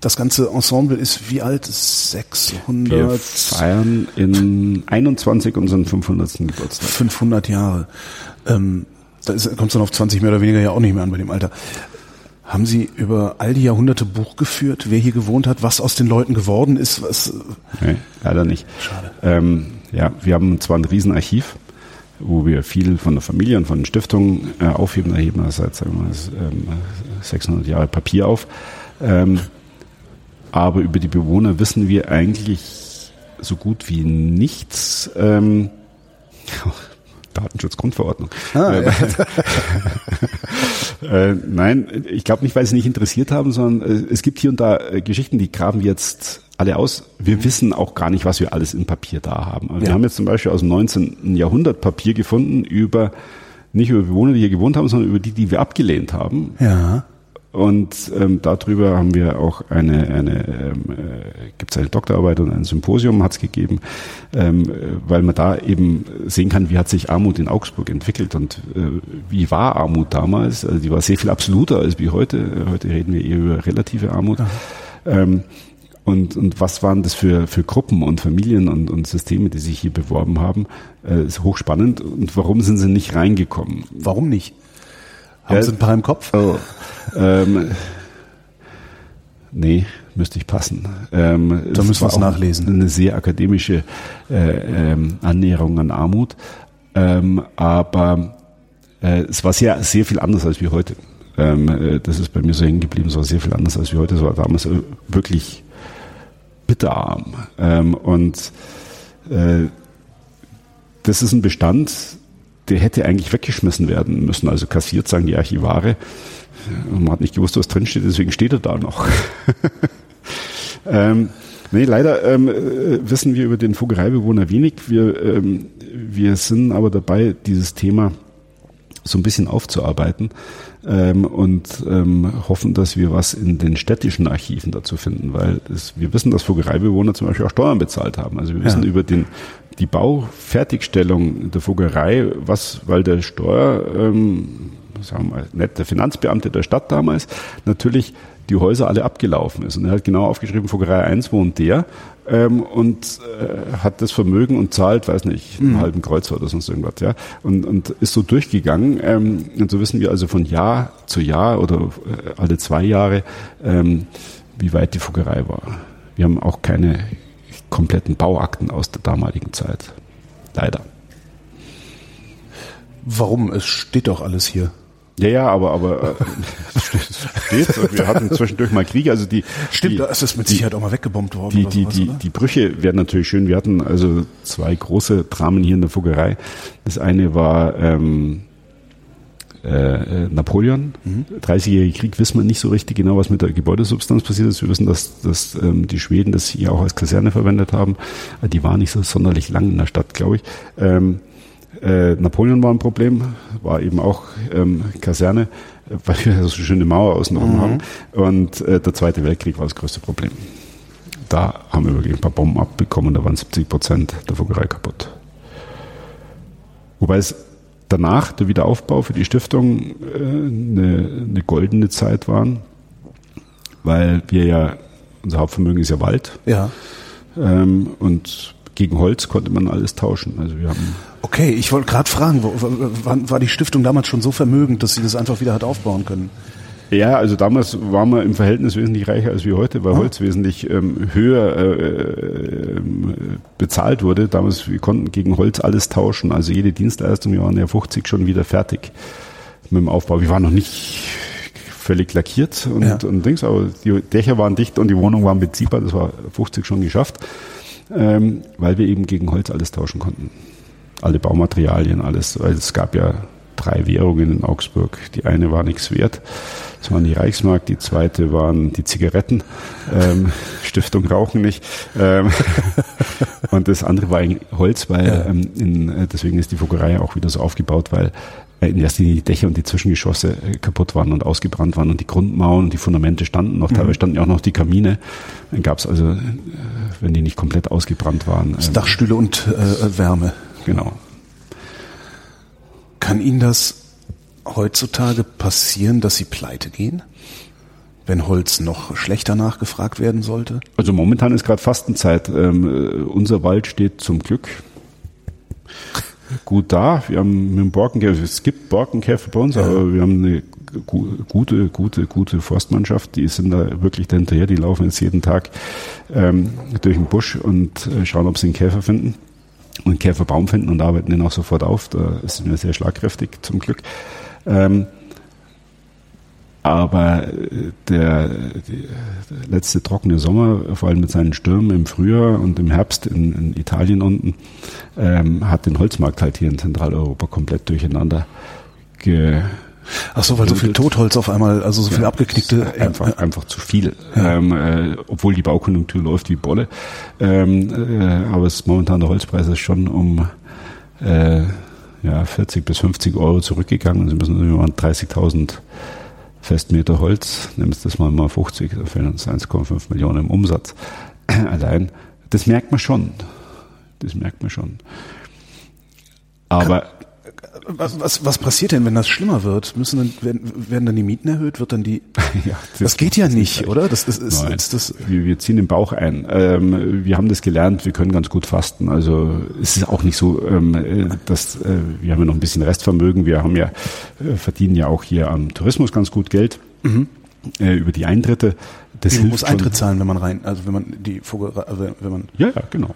das ganze Ensemble ist wie alt? 600? Wir feiern in 21 unseren 500. Geburtstag. 500 Jahre. Ähm, da kommt es dann auf 20 mehr oder weniger ja auch nicht mehr an bei dem Alter. Haben Sie über all die Jahrhunderte Buch geführt, wer hier gewohnt hat, was aus den Leuten geworden ist? Was nee, leider nicht. Schade. Ähm, ja, wir haben zwar ein Riesenarchiv, wo wir viel von der Familie und von den Stiftungen äh, aufheben, erheben wir seit sagen wir, ähm, 600 Jahre Papier auf. Ähm, aber über die Bewohner wissen wir eigentlich so gut wie nichts. Ähm, Datenschutzgrundverordnung. Ah, ja. äh, nein, ich glaube nicht, weil sie nicht interessiert haben, sondern äh, es gibt hier und da äh, Geschichten, die graben jetzt alle aus. Wir mhm. wissen auch gar nicht, was wir alles im Papier da haben. Also ja. Wir haben jetzt zum Beispiel aus dem 19. Jahrhundert Papier gefunden über nicht über Bewohner, die hier gewohnt haben, sondern über die, die wir abgelehnt haben. Ja. Und ähm, darüber haben wir auch eine, eine ähm, äh, gibt es eine Doktorarbeit und ein Symposium hat es gegeben, ähm, weil man da eben sehen kann, wie hat sich Armut in Augsburg entwickelt und äh, wie war Armut damals. Also die war sehr viel absoluter als wie heute. Heute reden wir eher über relative Armut. Ähm, und, und was waren das für, für Gruppen und Familien und, und Systeme, die sich hier beworben haben? Äh, ist hochspannend. Und warum sind sie nicht reingekommen? Warum nicht? Haben ja, Sie ein paar im Kopf? Oh, ähm, nee, müsste ich passen. Ähm, da müssen wir es nachlesen. Eine sehr akademische äh, ähm, Annäherung an Armut. Ähm, aber äh, es war sehr, sehr viel anders als wie heute. Ähm, äh, das ist bei mir so hängen geblieben. Es war sehr viel anders als wie heute. Es war damals äh, wirklich bitterarm. Ähm, und äh, das ist ein Bestand, der hätte eigentlich weggeschmissen werden müssen, also kassiert, sagen die Archivare. Man hat nicht gewusst, was drinsteht, deswegen steht er da noch. ähm, nee, leider ähm, äh, wissen wir über den Vogereibewohner wenig. Wir, ähm, wir sind aber dabei, dieses Thema so ein bisschen aufzuarbeiten ähm, und ähm, hoffen, dass wir was in den städtischen Archiven dazu finden, weil es, wir wissen, dass Vogereibewohner zum Beispiel auch Steuern bezahlt haben. Also wir wissen ja. über den die Baufertigstellung der Vogerei, was, weil der Steuer, ähm, sagen wir mal, nicht der Finanzbeamte der Stadt damals, natürlich die Häuser alle abgelaufen ist. Und er hat genau aufgeschrieben, Vogerei 1 wohnt der ähm, und äh, hat das Vermögen und zahlt, weiß nicht, einen mhm. halben Kreuzer oder sonst irgendwas, ja. Und, und ist so durchgegangen. Ähm, und so wissen wir also von Jahr zu Jahr oder äh, alle zwei Jahre, ähm, wie weit die Fuggerei war. Wir haben auch keine kompletten Bauakten aus der damaligen Zeit. Leider. Warum? Es steht doch alles hier. Ja, ja, aber, aber äh, steht, wir hatten zwischendurch mal Krieg, also die Stimmt, die, da ist es mit Sicherheit auch mal weggebombt worden. Die, die, sowas, die, die Brüche werden natürlich schön. Wir hatten also zwei große Dramen hier in der Fuggerei. Das eine war ähm, äh, Napoleon. Mhm. 30-jährige Krieg wissen wir nicht so richtig genau, was mit der Gebäudesubstanz passiert ist. Wir wissen, dass, dass ähm, die Schweden das hier auch als Kaserne verwendet haben. Die war nicht so sonderlich lang in der Stadt, glaube ich. Ähm, äh, Napoleon war ein Problem, war eben auch ähm, Kaserne, weil wir so eine schöne Mauer außenrum mhm. haben. Und äh, der Zweite Weltkrieg war das größte Problem. Da haben wir wirklich ein paar Bomben abbekommen, da waren 70 Prozent der Vogelei kaputt. Wobei es danach, der Wiederaufbau für die Stiftung, äh, eine, eine goldene Zeit waren, weil wir ja, unser Hauptvermögen ist ja Wald. Ja. Ähm, und gegen Holz konnte man alles tauschen. Also wir haben okay, ich wollte gerade fragen, wo, wann war die Stiftung damals schon so vermögend, dass sie das einfach wieder hat aufbauen können? Ja, also damals waren wir im Verhältnis wesentlich reicher als wir heute, weil ah. Holz wesentlich ähm, höher äh, äh, bezahlt wurde. Damals, wir konnten gegen Holz alles tauschen. Also jede Dienstleistung, wir waren ja 50 schon wieder fertig mit dem Aufbau. Wir waren noch nicht völlig lackiert und, ja. und Dings, aber die Dächer waren dicht und die Wohnung war beziehbar. Das war 50 schon geschafft ähm, weil wir eben gegen Holz alles tauschen konnten. Alle Baumaterialien, alles. Weil es gab ja drei Währungen in Augsburg. Die eine war nichts wert. Das waren die Reichsmark, die zweite waren die Zigaretten, ähm, Stiftung Rauchen nicht. Ähm, und das andere war Holz, weil ja. ähm, in, deswegen ist die Fuggerei auch wieder so aufgebaut, weil in erster Linie die Dächer und die Zwischengeschosse äh, kaputt waren und ausgebrannt waren und die Grundmauern und die Fundamente standen noch, mhm. teilweise standen ja auch noch die Kamine. Dann gab es also, äh, wenn die nicht komplett ausgebrannt waren. Das Dachstühle und äh, Wärme. Genau. Kann Ihnen das heutzutage passieren, dass Sie pleite gehen? wenn Holz noch schlechter nachgefragt werden sollte? Also momentan ist gerade Fastenzeit. Ähm, äh, unser Wald steht zum Glück gut da. Wir haben mit dem Borkenkäfer, es gibt Borkenkäfer bei uns, ja. aber wir haben eine gute, gute, gute Forstmannschaft. Die sind da wirklich dahinterher. Die laufen jetzt jeden Tag ähm, durch den Busch und äh, schauen, ob sie einen Käfer finden und einen Käferbaum finden und arbeiten den auch sofort auf. Da sind wir sehr schlagkräftig zum Glück. Ähm, aber äh, der, der, letzte trockene Sommer, vor allem mit seinen Stürmen im Frühjahr und im Herbst in, in Italien unten, ähm, hat den Holzmarkt halt hier in Zentraleuropa komplett durcheinander ge Ach so, weil so viel Totholz auf einmal, also so viel ja, abgeknickte. Einfach, äh, einfach zu viel. Ja. Ähm, äh, obwohl die Baukonjunktur läuft wie Bolle. Ähm, äh, aber es ist momentan der Holzpreis ist schon um äh, ja, 40 bis 50 Euro zurückgegangen. Sie müssen immer 30.000 Festmeter Holz, nimmst das mal mal 50, da fehlen uns 1,5 Millionen im Umsatz allein. Das merkt man schon. Das merkt man schon. Aber was, was, was passiert denn, wenn das schlimmer wird? Müssen dann, werden, werden dann die Mieten erhöht? Wird dann die? ja, das, das geht ja nicht, oder? Das, das ist, Nein, ist das. Wir, wir ziehen den Bauch ein. Ähm, wir haben das gelernt. Wir können ganz gut fasten. Also es ist auch nicht so, ähm, dass äh, wir haben ja noch ein bisschen Restvermögen. Wir haben ja äh, verdienen ja auch hier am Tourismus ganz gut Geld mhm. äh, über die Eintritte. Das man muss Eintritt zahlen, wenn man rein, also wenn man die Vogel, also wenn man. Ja, ja, genau.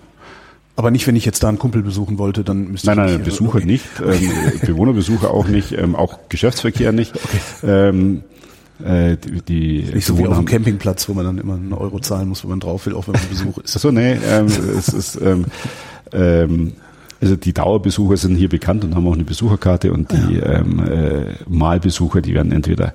Aber nicht, wenn ich jetzt da einen Kumpel besuchen wollte, dann müsste nein, ich. Nein, nein, Besucher okay. nicht, ähm, Bewohnerbesucher auch nicht, ähm, auch Geschäftsverkehr nicht. Okay. Ähm, äh, die, die nicht so wie auf dem Campingplatz, wo man dann immer einen Euro zahlen muss, wenn man drauf will, auch wenn man Besuch ist. Achso, nee, ähm, es ist ähm, ähm, also die Dauerbesucher sind hier bekannt und haben auch eine Besucherkarte und die ja. ähm, äh, Malbesucher, die werden entweder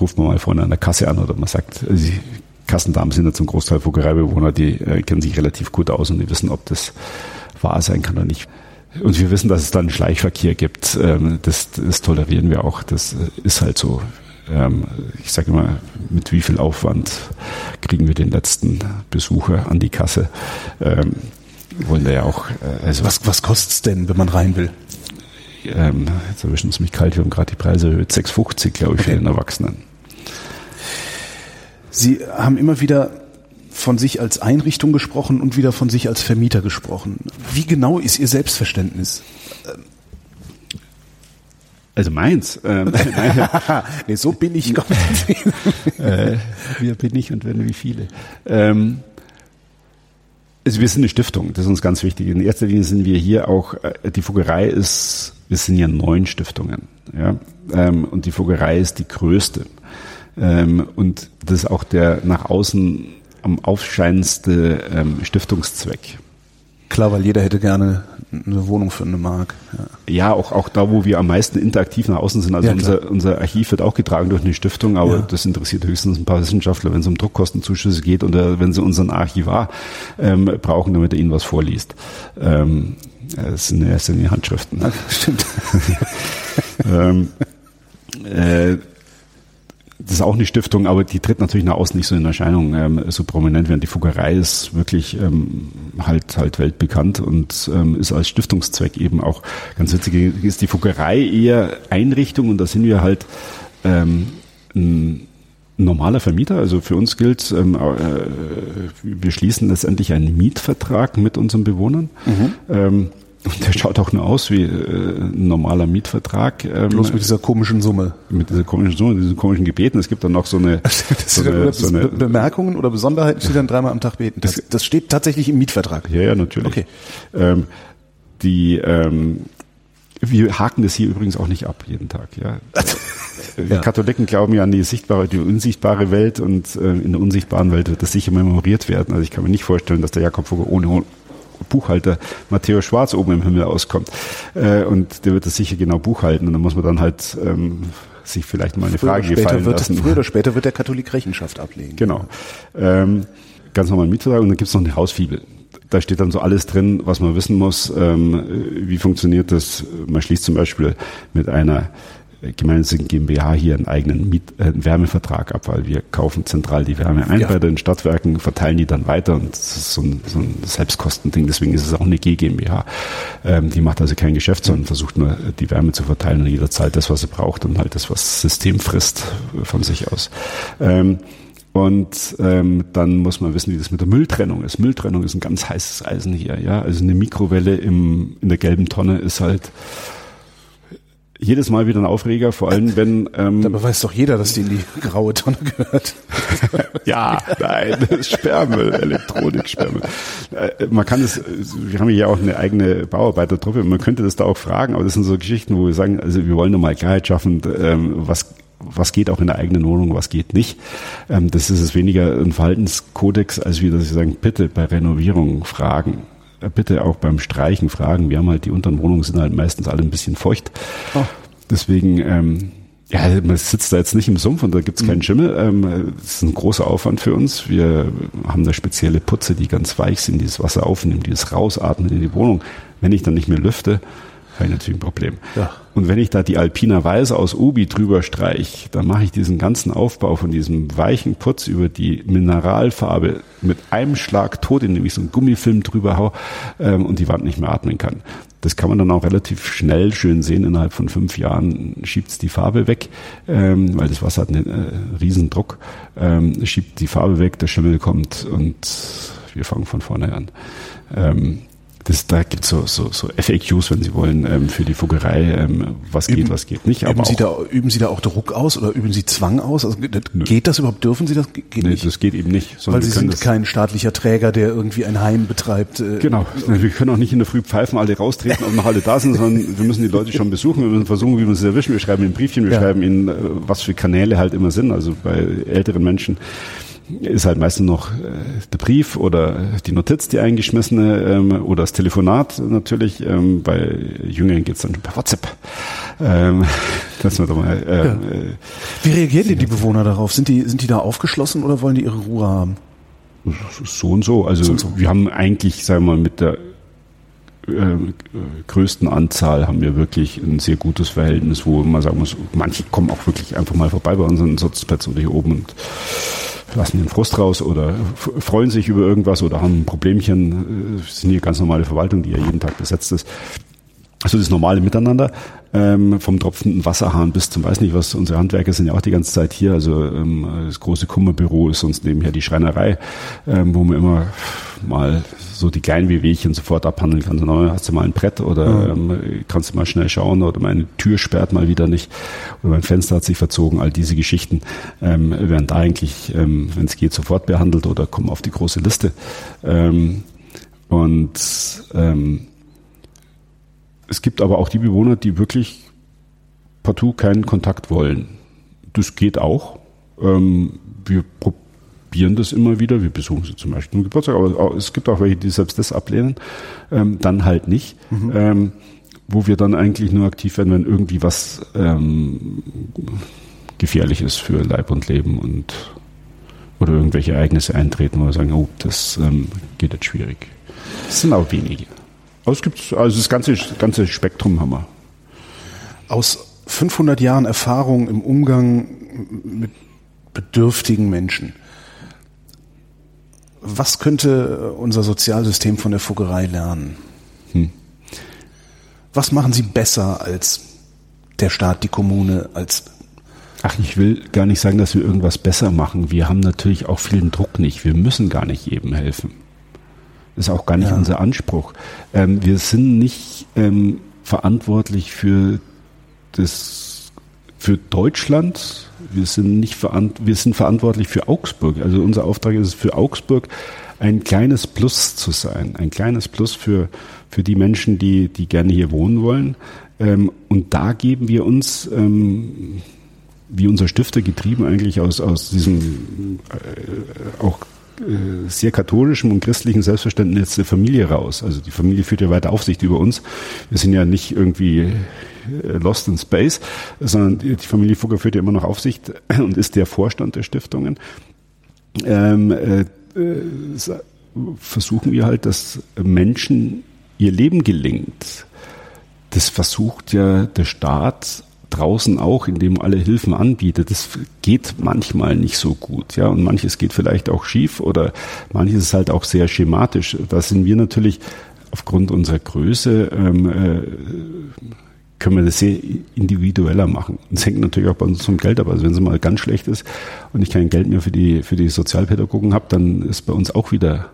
ruft man mal vorne an der Kasse an oder man sagt, sie Kassendamen sind ja zum Großteil Vogereibewohner, die äh, kennen sich relativ gut aus und die wissen, ob das wahr sein kann oder nicht. Und wir wissen, dass es dann Schleichverkehr gibt. Ähm, das, das tolerieren wir auch. Das äh, ist halt so. Ähm, ich sage immer, mit wie viel Aufwand kriegen wir den letzten Besucher an die Kasse? Ähm, wollen wir ja auch. Äh, also was was kostet's denn, wenn man rein will? Ähm, jetzt erwischen es mich kalt, wir haben gerade die Preise erhöht. 6,50 glaube ich okay. für den Erwachsenen. Sie haben immer wieder von sich als Einrichtung gesprochen und wieder von sich als Vermieter gesprochen. Wie genau ist Ihr Selbstverständnis? Also meins. Ähm, nee, so bin ich. äh, wer bin ich und wenn wie viele? Ähm, also wir sind eine Stiftung, das ist uns ganz wichtig. In erster Linie sind wir hier auch, äh, die Fuggerei ist, wir sind ja neun Stiftungen. Ja? Ähm, und die Fuggerei ist die größte. Ähm, und das ist auch der nach außen am aufscheinendste ähm, Stiftungszweck. Klar, weil jeder hätte gerne eine Wohnung für eine Mark. Ja, ja auch, auch da, wo wir am meisten interaktiv nach außen sind. Also Ja, unser, unser Archiv wird auch getragen durch eine Stiftung, aber Ja. das interessiert höchstens ein paar Wissenschaftler, wenn es um Druckkostenzuschüsse geht oder wenn sie unseren Archivar ähm, brauchen, damit er ihnen was vorliest. Ähm, das sind in erster Linie Handschriften. Stimmt. ähm, äh, das ist auch eine Stiftung, aber die tritt natürlich nach außen nicht so in Erscheinung, ähm, so prominent, während die Fuggerei ist wirklich ähm, halt halt weltbekannt und ähm, ist als Stiftungszweck eben auch ganz witzig. Ist die Fuggerei eher Einrichtung und da sind wir halt ähm, ein normaler Vermieter. Also für uns gilt, ähm, äh, wir schließen letztendlich einen Mietvertrag mit unseren Bewohnern. Ähm, und der schaut auch nur aus wie äh, ein normaler Mietvertrag. Ähm, Bloß mit dieser komischen Summe. mit dieser komischen Summe, diesen komischen Gebeten. Es gibt dann noch so eine, so eine, so Be- eine Bemerkungen oder Besonderheiten steht dann dreimal am Tag beten. Das, das steht tatsächlich im Mietvertrag. ja, ja, natürlich. Okay. Ähm, die, ähm, wir haken das hier übrigens auch nicht ab jeden Tag. Ja. Wir Ja. Katholiken glauben ja an die sichtbare, die unsichtbare Welt und äh, in der unsichtbaren Welt wird das sicher memoriert werden. Also ich kann mir nicht vorstellen, dass der Jakob Fugger ohne Buchhalter Matteo Schwarz oben im Himmel auskommt. Äh, und der wird das sicher genau buchhalten und dann muss man dann halt ähm, sich vielleicht mal eine Früher Frage gefallen wird, lassen. früher oder später wird der Katholik Rechenschaft ablegen. Genau. Ähm, ganz normal Mietvertrag und dann gibt's noch eine Hausfibel. Da steht dann so alles drin, was man wissen muss. Ähm, wie funktioniert das? Man schließt zum Beispiel mit einer gemeinnützigen GmbH hier einen eigenen Miet äh, Wärmevertrag ab, weil wir kaufen zentral die Wärme ein Ja. bei den Stadtwerken, verteilen die dann weiter und das ist so ein, so ein Selbstkostending. Deswegen ist es auch eine G GmbH. Ähm, die macht also kein Geschäft, sondern versucht nur die Wärme zu verteilen und jeder zahlt das, was er braucht und halt das, was das System frisst äh, von sich aus. Ähm, und ähm, dann muss man wissen, wie das mit der Mülltrennung ist. Mülltrennung ist ein ganz heißes Eisen hier. Ja, also eine Mikrowelle im, in der gelben Tonne ist halt jedes Mal wieder ein Aufreger, vor allem wenn ähm, Dabei weiß doch jeder, dass die in die graue Tonne gehört. ja, nein, Sperrmüll, Elektronik-Sperrmüll. Äh, Man kann es, wir haben hier auch eine eigene Bauarbeitertruppe, man könnte das da auch fragen, aber das sind so Geschichten, wo wir sagen, also wir wollen nur mal Klarheit schaffen, ähm, was was geht auch in der eigenen Wohnung, was geht nicht. Ähm, Das ist es weniger ein Verhaltenskodex, als wie, dass sie sagen, bitte bei Renovierung fragen. Bitte auch beim Streichen fragen. Wir haben halt, die unteren Wohnungen sind halt meistens alle ein bisschen feucht. Oh. Deswegen, ähm, ja, man sitzt da jetzt nicht im Sumpf und da gibt's keinen Schimmel. Ähm, das ist ein großer Aufwand für uns. Wir haben da spezielle Putze, die ganz weich sind, die das Wasser aufnehmen, die das rausatmen in die Wohnung. Wenn ich dann nicht mehr lüfte, habe ich natürlich ein Problem. Ja. Und wenn ich da die Alpina Weiß aus Ubi drüber streich, dann mache ich diesen ganzen Aufbau von diesem weichen Putz über die Mineralfarbe mit einem Schlag tot, indem ich so einen Gummifilm drüber hau ähm, und die Wand nicht mehr atmen kann. Das kann man dann auch relativ schnell schön sehen. Innerhalb von fünf Jahren schiebt's die Farbe weg, ähm, weil das Wasser hat einen äh, Riesendruck, ähm, schiebt die Farbe weg, der Schimmel kommt und wir fangen von vorne an. Ähm, das, da gibt's so, so, so FAQs, wenn Sie wollen, ähm, für die Fuggerei, ähm, was geht, Üben- was geht nicht. Üben Aber Sie, auch, da, üben Sie da auch Druck aus oder üben Sie Zwang aus? Also, geht das überhaupt? Dürfen Sie das? Ge- Geht nee, nicht. das geht eben nicht. Weil Sie sind kein staatlicher Träger, der irgendwie ein Heim betreibt. äh, Genau. Wir können auch nicht in der Früh pfeifen, alle raustreten und noch alle da sind, sondern wir müssen die Leute schon besuchen. Wir müssen versuchen, wie wir sie erwischen. Wir schreiben ihnen Briefchen, wir Ja. schreiben ihnen, äh, was für Kanäle halt immer sind. Also bei älteren Menschen ist halt meistens noch äh, der Brief oder die Notiz, die eingeschmissene ähm, oder das Telefonat natürlich. Ähm, bei Jüngeren geht's dann per WhatsApp. Ähm, dass man da mal, äh, äh, Wie reagieren denn die Bewohner darauf? Sind die, sind die da aufgeschlossen oder wollen die ihre Ruhe haben? so und so. Also So und so. wir haben eigentlich, sagen wir mal, mit der äh, größten Anzahl haben wir wirklich ein sehr gutes Verhältnis, wo man sagen muss, manche kommen auch wirklich einfach mal vorbei bei unseren Sitzplätzen oder hier oben und lassen den Frust raus oder freuen sich über irgendwas oder haben ein Problemchen. Äh, sind hier ganz normale Verwaltung, die ja jeden Tag besetzt ist. Also das normale Miteinander, ähm, vom tropfenden Wasserhahn bis zum weiß nicht was. Unsere Handwerker sind ja auch die ganze Zeit hier. Also ähm, das große Kummerbüro ist sonst nebenher die Schreinerei, ähm, wo man immer mal so die kleinen Wehwehchen sofort abhandeln kann. So, na, hast du mal ein Brett oder ähm, kannst du mal schnell schauen oder meine Tür sperrt mal wieder nicht oder mein Fenster hat sich verzogen. All diese Geschichten ähm, werden da eigentlich, ähm, wenn es geht, sofort behandelt oder kommen auf die große Liste. Ähm, und ähm, es gibt aber auch die Bewohner, die wirklich partout keinen Kontakt wollen. Das geht auch. Ähm, wir probieren das immer wieder. Wir besuchen sie zum Beispiel im Geburtstag, aber es gibt auch welche, die selbst das ablehnen. Ähm, dann halt nicht. Mhm. Ähm, wo wir dann eigentlich nur aktiv werden, wenn irgendwie was gefährlich ist für Leib und Leben und oder irgendwelche Ereignisse eintreten, wo wir sagen, oh, das geht jetzt schwierig. Das sind auch wenige. Aber es gibt also das ganze, ganze Spektrum haben wir. Aus 500 Jahren Erfahrung im Umgang mit bedürftigen Menschen. Was könnte unser Sozialsystem von der Fuggerei lernen? Hm. Was machen Sie besser als der Staat, die Kommune, als Ach, ich will gar nicht sagen, dass wir irgendwas besser machen. Wir haben natürlich auch vielen Druck nicht. Wir müssen gar nicht jedem helfen. Das ist auch gar nicht ja. unser Anspruch. Ähm, wir sind nicht ähm, verantwortlich für das, für Deutschland. Wir sind nicht verant wir sind verantwortlich für Augsburg. Also unser Auftrag ist es für Augsburg ein kleines Plus zu sein, ein kleines Plus für für die Menschen, die die gerne hier wohnen wollen. Ähm, und da geben wir uns ähm, wie unser Stifter getrieben eigentlich aus aus diesem äh, auch sehr katholischem und christlichen Selbstverständnis der Familie raus. Also die Familie führt ja weiter Aufsicht über uns. Wir sind ja nicht irgendwie äh, lost in space, sondern die Familie Fugger führt ja immer noch Aufsicht und ist der Vorstand der Stiftungen. Ähm, äh, äh, versuchen wir halt, dass Menschen ihr Leben gelingt. Das versucht ja der Staat draußen auch, indem alle Hilfen anbietet, das geht manchmal nicht so gut, ja, und manches geht vielleicht auch schief oder manches ist halt auch sehr schematisch. Da sind wir natürlich aufgrund unserer Größe ähm, äh, können wir das sehr individueller machen. Es hängt natürlich auch bei uns zum Geld ab. Also wenn es mal ganz schlecht ist und ich kein Geld mehr für die, für die Sozialpädagogen habe, dann ist bei uns auch wieder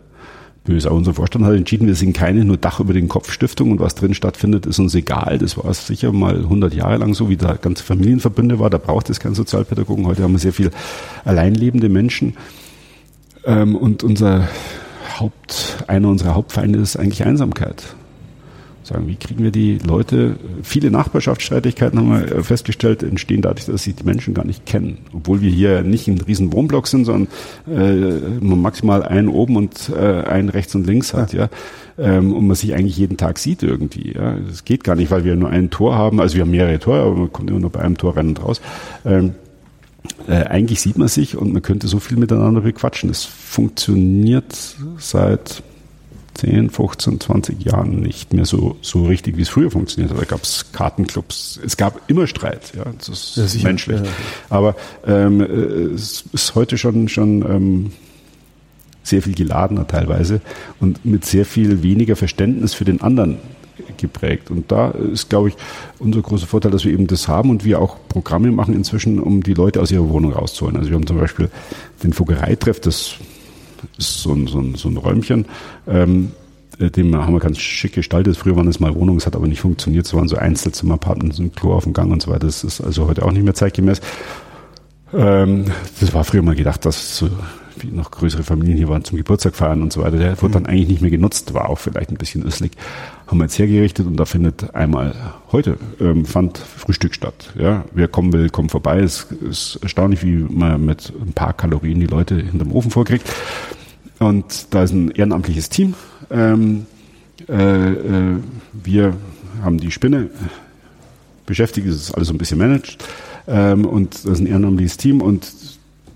böse. Aber unser Vorstand hat entschieden, wir sind keine nur Dach über den Kopf Stiftung und was drin stattfindet, ist uns egal. Das war sicher mal 100 Jahre lang so, wie da ganze Familienverbünde war. Da braucht es keinen Sozialpädagogen. Heute haben wir sehr viel alleinlebende Menschen. Ähm, und unser Haupt, einer unserer Hauptfeinde ist eigentlich Einsamkeit sagen, wie kriegen wir die Leute, viele Nachbarschaftsstreitigkeiten haben wir festgestellt, entstehen dadurch, dass sie die Menschen gar nicht kennen. Obwohl wir hier nicht ein riesen Wohnblock sind, sondern äh, maximal einen oben und äh, einen rechts und links hat, ja. Ähm, und man sich eigentlich jeden Tag sieht irgendwie. Ja. Das geht gar nicht, weil wir nur ein Tor haben, also wir haben mehrere Tore, aber man kommt immer nur bei einem Tor rein und raus. Ähm, äh, eigentlich sieht man sich und man könnte so viel miteinander bequatschen. Das funktioniert seit 10, 15, 20 Jahren nicht mehr so, so richtig, wie es früher funktioniert hat. Da gab es Kartenclubs, es gab immer Streit, ja, das ist ja, sicher, menschlich. Ja. Aber ähm, äh, es ist heute schon, schon ähm, sehr viel geladener teilweise und mit sehr viel weniger Verständnis für den anderen geprägt. Und da ist, glaube ich, unser großer Vorteil, dass wir eben das haben und wir auch Programme machen inzwischen, um die Leute aus ihrer Wohnung rauszuholen. Also wir haben zum Beispiel den Fuggereitreff, das ist so ein, so ein, so ein Räumchen. Ähm, äh, dem haben wir ganz schick gestaltet. Früher waren es mal Wohnungen, es hat aber nicht funktioniert. Es waren so Einzelzimmer, Apartments, ein Klo auf dem Gang und so weiter. Das ist also heute auch nicht mehr zeitgemäß. Ähm, das war früher mal gedacht, dass so noch größere Familien hier waren zum Geburtstag feiern und so weiter. Der wurde dann eigentlich nicht mehr genutzt, war auch vielleicht ein bisschen östlich. Haben wir jetzt hergerichtet und da findet einmal heute ähm, fand Frühstück statt. Ja, wer kommen will, kommt vorbei. Es ist erstaunlich, wie man mit ein paar Kalorien die Leute hinterm Ofen vorkriegt. Und da ist ein ehrenamtliches Team. Ähm, äh, äh, wir haben die Spinne beschäftigt, es ist alles so ein bisschen managed. Ähm, und das ist ein ehrenamtliches Team und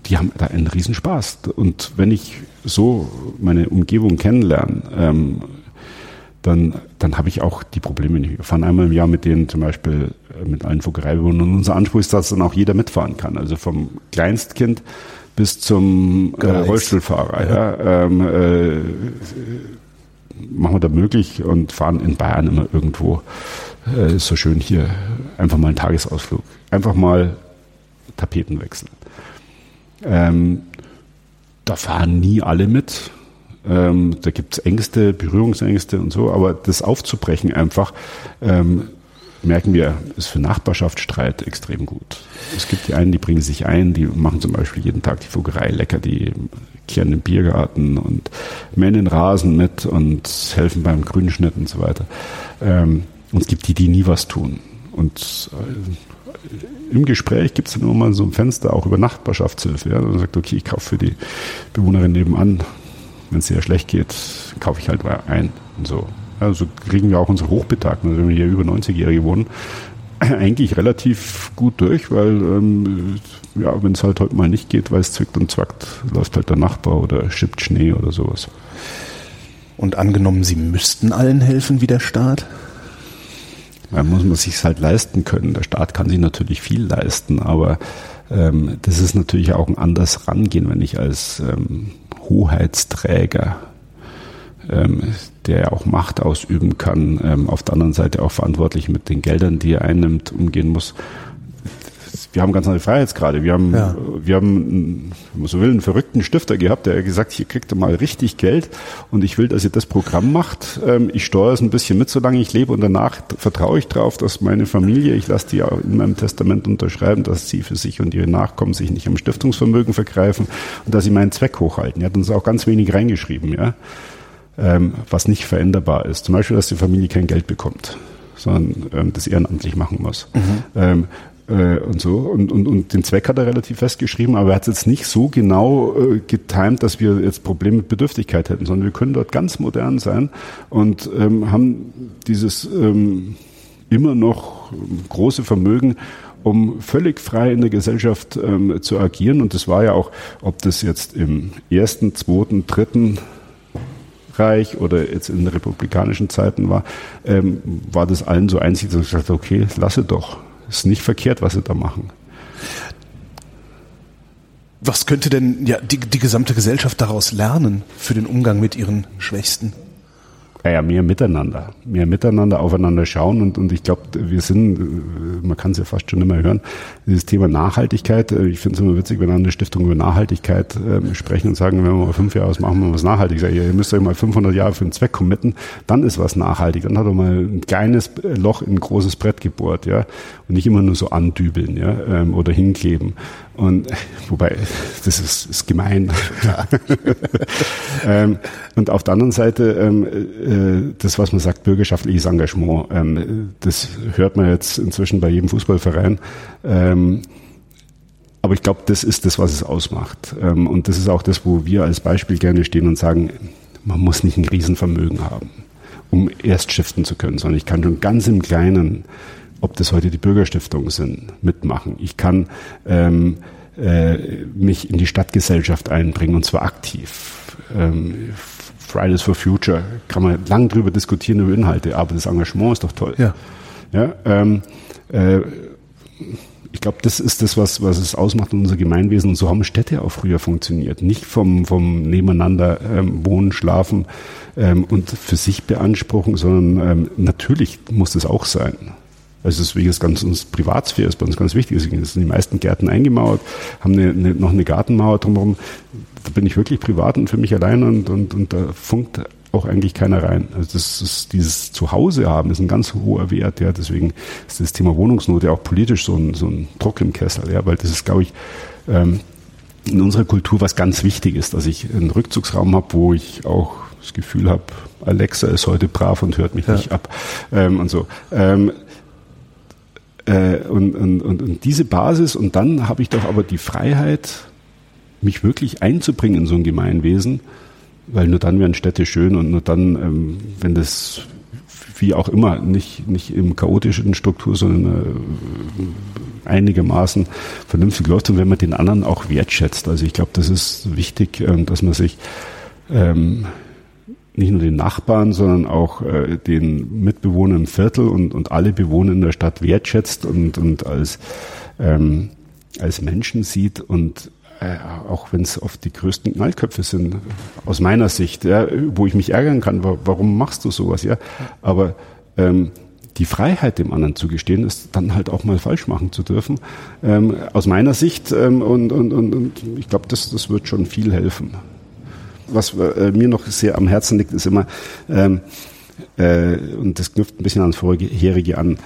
die haben da einen Riesenspaß. Und wenn ich so meine Umgebung kennenlerne, ähm, dann, dann habe ich auch die Probleme nicht. Wir fahren einmal im Jahr mit denen zum Beispiel äh, mit allen Vogereibewohnern. Und unser Anspruch ist, dass dann auch jeder mitfahren kann. Also vom Kleinstkind bis zum äh, Rollstuhlfahrer. Ja ähm, äh, machen wir da möglich und fahren in Bayern immer irgendwo. Äh, ist so schön hier. Einfach mal einen Tagesausflug. Einfach mal Tapeten wechseln. Ähm, da fahren nie alle mit. Ähm, da gibt es Ängste, Berührungsängste und so, aber das aufzubrechen einfach, ähm, merken wir, ist für Nachbarschaftsstreit extrem gut. Es gibt die einen, die bringen sich ein, die machen zum Beispiel jeden Tag die Vogerei lecker, die kehren den Biergarten und mähen den Rasen mit und helfen beim Grünschnitt und so weiter. Ähm, und es gibt die, die nie was tun. Und äh, im Gespräch gibt es dann immer mal so ein Fenster auch über Nachbarschaftshilfe. Ja? Man sagt, okay, ich kaufe für die Bewohnerin nebenan, wenn es sehr schlecht geht, kaufe ich halt mal ein und so. Also kriegen wir auch unsere Hochbetagten, also wenn wir hier über 90-Jährige wohnen, eigentlich relativ gut durch, weil ähm, ja, wenn es halt heute mal nicht geht, weil es zwickt und zwackt, läuft halt der Nachbar oder schippt Schnee oder sowas. Und angenommen, Sie müssten allen helfen wie der Staat? Da muss man sich halt leisten können. Der Staat kann sich natürlich viel leisten, aber ähm, das ist natürlich auch ein anderes Rangehen, wenn ich als ähm, Hoheitsträger ähm, der ja auch Macht ausüben kann, ähm, auf der anderen Seite auch verantwortlich mit den Geldern, die er einnimmt, umgehen muss. Wir haben ganz andere Freiheitsgrade. Wir haben, ja. wir haben, wenn man so will, einen verrückten Stifter gehabt, der gesagt, hier kriegt ihr mal richtig Geld und ich will, dass ihr das Programm macht. Ähm, ich steuere es ein bisschen mit, solange ich lebe und danach vertraue ich darauf, dass meine Familie, ich lasse die auch in meinem Testament unterschreiben, dass sie für sich und ihre Nachkommen sich nicht am Stiftungsvermögen vergreifen und dass sie meinen Zweck hochhalten. Er hat uns auch ganz wenig reingeschrieben, ja ähm, was nicht veränderbar ist. Zum Beispiel, dass die Familie kein Geld bekommt, sondern ähm, das ehrenamtlich machen muss. Mhm. Ähm, äh, und so. Und, und, und den Zweck hat er relativ festgeschrieben, aber er hat es jetzt nicht so genau äh, getimt, dass wir jetzt Probleme mit Bedürftigkeit hätten, sondern wir können dort ganz modern sein und ähm, haben dieses ähm, immer noch große Vermögen, um völlig frei in der Gesellschaft ähm, zu agieren. Und das war ja auch, ob das jetzt im ersten, zweiten, dritten Frankreich oder jetzt in republikanischen Zeiten war, ähm, war das allen so einzig, dass ich dachte, okay, lasse doch. Ist nicht verkehrt, was sie da machen. Was könnte denn ja die, die gesamte Gesellschaft daraus lernen für den Umgang mit ihren Schwächsten? Naja, mehr miteinander. Mehr miteinander aufeinander schauen und, und ich glaube, wir sind, äh, man kann es ja fast schon immer hören, dieses Thema Nachhaltigkeit. Äh, ich finde es immer witzig, wenn eine Stiftung über Nachhaltigkeit äh, sprechen und sagen, wenn wir mal fünf Jahre aus machen, wir was nachhaltig. Sage, ihr müsst euch mal 500 Jahre für einen Zweck committen, dann ist was nachhaltig. Dann hat er mal ein kleines Loch in ein großes Brett gebohrt, ja. Und nicht immer nur so andübeln, ja, ähm, oder hinkleben. Und wobei, das ist, ist gemein. ähm, und auf der anderen Seite, ähm, äh, das, was man sagt, bürgerschaftliches Engagement, ähm, das hört man jetzt inzwischen bei jedem Fußballverein. Ähm, aber ich glaube, das ist das, was es ausmacht. Ähm, und das ist auch das, wo wir als Beispiel gerne stehen und sagen, man muss nicht ein Riesenvermögen haben, um erst shiften zu können, sondern ich kann schon ganz im Kleinen ob das heute die Bürgerstiftungen sind, mitmachen. Ich kann ähm, äh, mich in die Stadtgesellschaft einbringen und zwar aktiv. Ähm, Fridays for Future kann man lang drüber diskutieren über Inhalte, aber das Engagement ist doch toll. Ja. Ja. Ähm, äh, ich glaube, das ist das, was, was es ausmacht in unser Gemeinwesen. Und so haben Städte auch früher funktioniert. Nicht vom, vom Nebeneinander ähm, wohnen, schlafen ähm, und für sich beanspruchen, sondern ähm, natürlich muss das auch sein. Also deswegen ist ganz uns Privatsphäre ist bei uns ganz wichtig. Deswegen sind die meisten Gärten eingemauert, haben eine, eine, noch eine Gartenmauer drumherum. Da bin ich wirklich privat und für mich allein und, und, und da funkt auch eigentlich keiner rein. Also das ist dieses Zuhause haben ist ein ganz hoher Wert. Ja, deswegen ist das Thema Wohnungsnot ja auch politisch so ein, so ein Druck im Kessel. Ja, weil das ist, glaube ich, ähm, in unserer Kultur was ganz wichtig ist, dass ich einen Rückzugsraum habe, wo ich auch das Gefühl habe, Alexa ist heute brav und hört mich ja. nicht ab ähm, und so. Ähm, äh, und, und, und, und diese Basis und dann habe ich doch aber die Freiheit, mich wirklich einzubringen in so ein Gemeinwesen, weil nur dann werden Städte schön und nur dann, ähm, wenn das wie auch immer, nicht, nicht im chaotischen Struktur, sondern äh, einigermaßen vernünftig läuft und wenn man den anderen auch wertschätzt. Also ich glaube, das ist wichtig, äh, dass man sich ähm, nicht nur den Nachbarn, sondern auch äh, den Mitbewohnern im Viertel und, und alle Bewohner in der Stadt wertschätzt und, und als, ähm, als Menschen sieht und äh, auch wenn es oft die größten Knallköpfe sind, aus meiner Sicht, ja, wo ich mich ärgern kann, warum machst du sowas, ja? Aber ähm, die Freiheit dem anderen zu gestehen, ist dann halt auch mal falsch machen zu dürfen, ähm, aus meiner Sicht ähm, und, und, und, und ich glaube, das, das wird schon viel helfen was äh, mir noch sehr am Herzen liegt, ist immer, ähm, äh, und das knüpft ein bisschen ans vorherige an,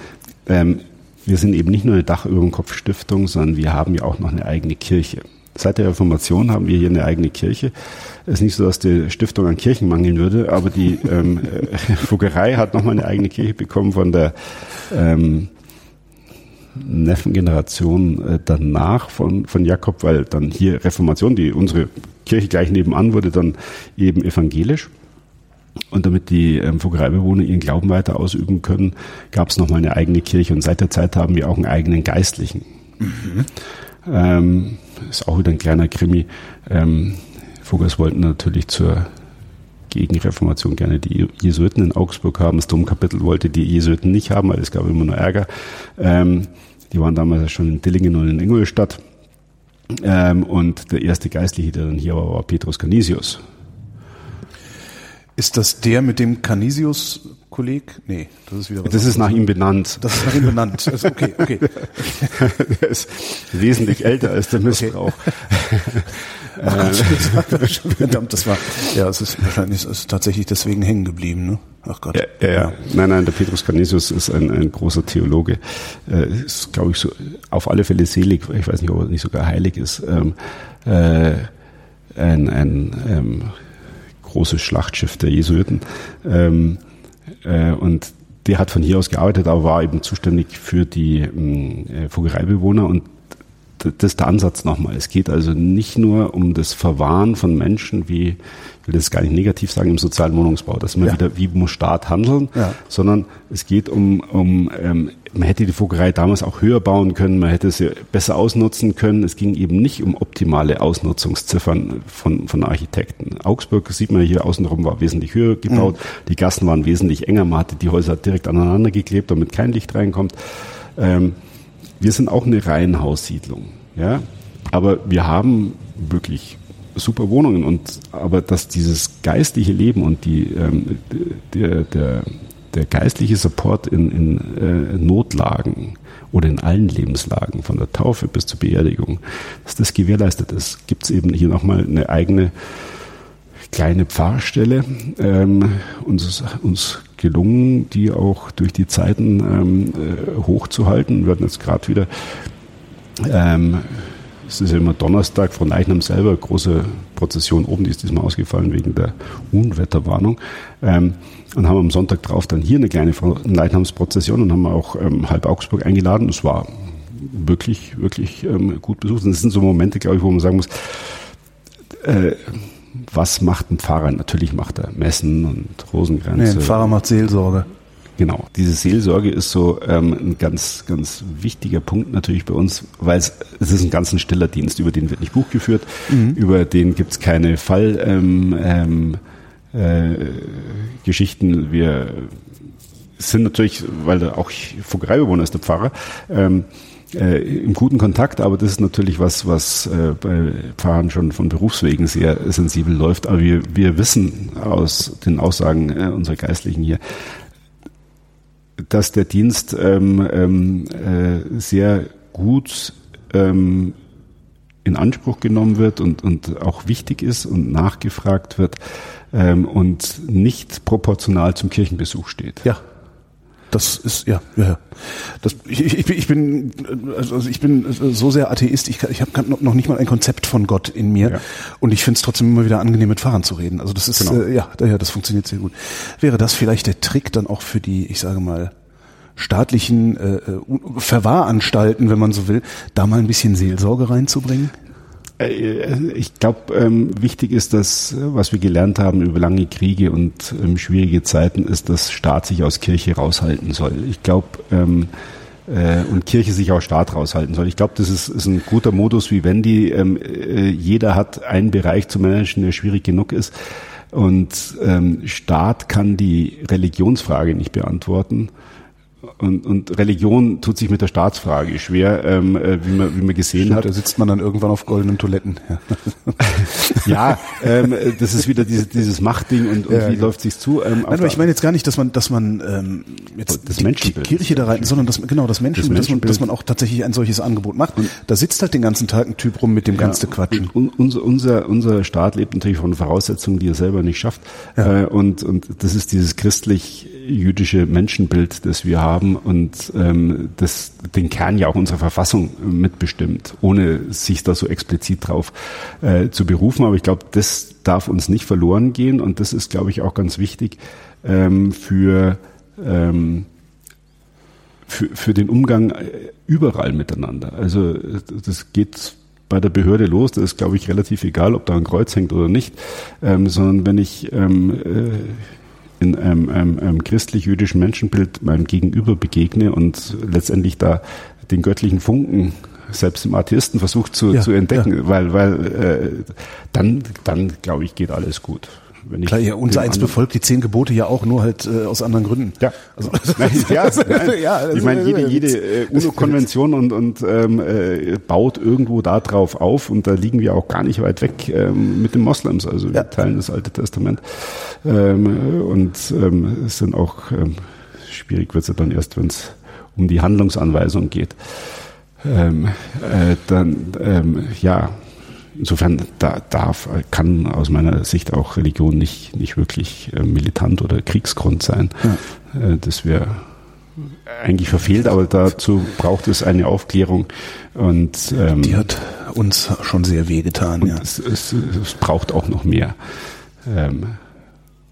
ähm, wir sind eben nicht nur eine Dach über dem Kopf Stiftung, sondern wir haben ja auch noch eine eigene Kirche. Seit der Reformation haben wir hier eine eigene Kirche. Es ist nicht so, dass die Stiftung an Kirchen mangeln würde, aber die ähm, äh, Fuggerei hat nochmal eine eigene Kirche bekommen von der ähm, Neffengeneration äh, danach von, von Jakob, weil dann hier Reformation, die unsere Kirche gleich nebenan wurde, dann eben evangelisch. Und damit die ähm, Vogereibewohner ihren Glauben weiter ausüben können, gab es nochmal eine eigene Kirche. Und seit der Zeit haben wir auch einen eigenen Geistlichen. Mhm. Ähm, ist auch wieder ein kleiner Krimi. Ähm, Vogels wollten natürlich zur Gegenreformation gerne die Jesuiten in Augsburg haben. Das Domkapitel wollte die Jesuiten nicht haben, weil es gab immer nur Ärger. Ähm, die waren damals schon in Dillingen und in Ingolstadt. Ähm, und der erste Geistliche, der dann hier war, war Petrus Canisius. Ist das der mit dem Canisius-Kolleg? Nee, das ist wieder was. Das ist nach ihm benannt. Das ist nach ihm benannt. Also okay, okay. der ist wesentlich älter als der Missbrauch. Okay. Das war, verdammt, das war, ja, es ist wahrscheinlich es ist tatsächlich deswegen hängen geblieben, ne? Ach Gott. Ja, ja, ja. Nein, nein, der Petrus Canisius ist ein, ein großer Theologe. Äh, ist, glaube ich, so auf alle Fälle selig. Ich weiß nicht, ob er nicht sogar heilig ist. Ähm, äh, ein, ein ähm, großes Schlachtschiff der Jesuiten. Ähm, äh, und der hat von hier aus gearbeitet, aber war eben zuständig für die ähm, äh, Vogereibewohner und das ist der Ansatz nochmal. Es geht also nicht nur um das Verwahren von Menschen, wie, ich will das gar nicht negativ sagen, im sozialen Wohnungsbau, dass man ja. wieder, wie muss Staat handeln, ja. sondern es geht um, um ähm, man hätte die Vogelei damals auch höher bauen können, man hätte sie besser ausnutzen können. Es ging eben nicht um optimale Ausnutzungsziffern von, von Architekten. Augsburg, sieht man hier außenrum, war wesentlich höher gebaut, mhm. die Gassen waren wesentlich enger, man hatte die Häuser direkt aneinander geklebt, damit kein Licht reinkommt. Ähm, wir sind auch eine Reihenhaussiedlung, ja, aber wir haben wirklich super Wohnungen und aber dass dieses geistliche Leben und die ähm, der, der, der geistliche Support in, in äh, Notlagen oder in allen Lebenslagen, von der Taufe bis zur Beerdigung, dass das gewährleistet ist, gibt es eben hier nochmal eine eigene kleine Pfarrstelle. Ähm, uns, uns gelungen, die auch durch die Zeiten ähm, äh, hochzuhalten. Wir hatten jetzt gerade wieder, ähm, es ist ja immer Donnerstag von Leichnam selber, große Prozession oben, die ist diesmal ausgefallen wegen der Unwetterwarnung. Ähm, und haben am Sonntag drauf dann hier eine kleine Leichnamsprozession und haben auch ähm, halb Augsburg eingeladen. Es war wirklich, wirklich ähm, gut besucht. Und das sind so Momente, glaube ich, wo man sagen muss, äh, was macht ein Pfarrer? Natürlich macht er Messen und Rosengrenze. Nee, ein Pfarrer macht Seelsorge. Genau. Diese Seelsorge ist so ähm, ein ganz, ganz wichtiger Punkt natürlich bei uns, weil es, es ist ein ganz ein stiller Dienst, über den wird nicht Buch geführt, mhm. über den gibt es keine Fall. Ähm, ähm, äh, Geschichten. Wir sind natürlich, weil da auch Vogereibewohner ist der Pfarrer, ähm, äh, im guten Kontakt, aber das ist natürlich was, was äh, bei Pfarrern schon von Berufswegen sehr sensibel läuft. Aber wir, wir wissen aus den Aussagen äh, unserer Geistlichen hier, dass der Dienst ähm, ähm, äh, sehr gut ähm, in Anspruch genommen wird und, und auch wichtig ist und nachgefragt wird ähm, und nicht proportional zum Kirchenbesuch steht. Ja. Das ist ja, ja. Das, ich, ich, ich bin also ich bin so sehr Atheist. Ich, ich habe noch nicht mal ein Konzept von Gott in mir ja. und ich finde es trotzdem immer wieder angenehm mit Fahrern zu reden. Also das ist genau. äh, ja, ja, das funktioniert sehr gut. Wäre das vielleicht der Trick dann auch für die, ich sage mal staatlichen äh, äh Verwahranstalten, wenn man so will, da mal ein bisschen Seelsorge reinzubringen? Äh, ich glaube, ähm, wichtig ist, dass, was wir gelernt haben über lange Kriege und ähm, schwierige Zeiten, ist, dass Staat sich aus Kirche raushalten soll. Ich glaube, ähm, äh, und Kirche sich aus Staat raushalten soll. Ich glaube, das ist, ist ein guter Modus wie Wendy. Äh, jeder hat einen Bereich zu managen, der schwierig genug ist. Und Staat kann die Religionsfrage nicht beantworten. Und, und Religion tut sich mit der Staatsfrage schwer, ähm, äh, wie, man, wie man gesehen Stimmt, hat. Da sitzt man dann irgendwann auf goldenen Toiletten. Ja, ja ähm, das ist wieder diese, dieses Machtding und, und ja, wie ja. läuft sich's zu. Ähm, Nein, aber ich meine jetzt gar nicht, dass man, dass man ähm, jetzt das die Menschenbild. Kirche da rein, sondern das, genau das Menschenbild, das Menschenbild. Dass, man, dass man auch tatsächlich ein solches Angebot macht. Und da sitzt halt den ganzen Tag ein Typ rum mit dem ja, ganzen Quatschen. Und, unser, unser, unser Staat lebt natürlich von Voraussetzungen, die er selber nicht schafft. Ja. Äh, und, und das ist dieses christlich-jüdische Menschenbild, das wir haben und ähm, das den Kern ja auch unserer Verfassung mitbestimmt, ohne sich da so explizit drauf äh, zu berufen. Aber ich glaube, das darf uns nicht verloren gehen und das ist, glaube ich, auch ganz wichtig ähm, für ähm, für, für den Umgang äh, überall miteinander. Also das geht bei der Behörde los. Das ist, glaube ich, relativ egal, ob da ein Kreuz hängt oder nicht, ähm, sondern wenn ich ähm, äh, in einem, einem, einem christlich-jüdischen Menschenbild meinem Gegenüber begegne und letztendlich da den göttlichen Funken selbst im Atheisten versucht zu, ja, zu entdecken, ja. weil, weil äh, dann, dann glaube ich, geht alles gut. Wenn Klar, ja, unser eins befolgt die zehn Gebote ja auch, nur halt äh, aus anderen Gründen. Ja, also, nein, ja, nein. ja ich meine, jede, jede äh, UNO-Konvention und, und ähm, äh, baut irgendwo da drauf auf und da liegen wir auch gar nicht weit weg ähm, mit den Moslems. Also wir ja. teilen das Alte Testament ähm, und ähm, es sind auch ähm, schwierig wird es ja dann erst, wenn es um die Handlungsanweisung geht. Ähm, äh, dann ähm, ja insofern da darf, kann aus meiner Sicht auch Religion nicht, nicht wirklich äh, militant oder Kriegsgrund sein. Ja. Äh, das wäre eigentlich verfehlt, aber dazu braucht es eine Aufklärung und ähm, die hat uns schon sehr wehgetan. Ja. Es, es, es, braucht auch noch mehr. Ähm,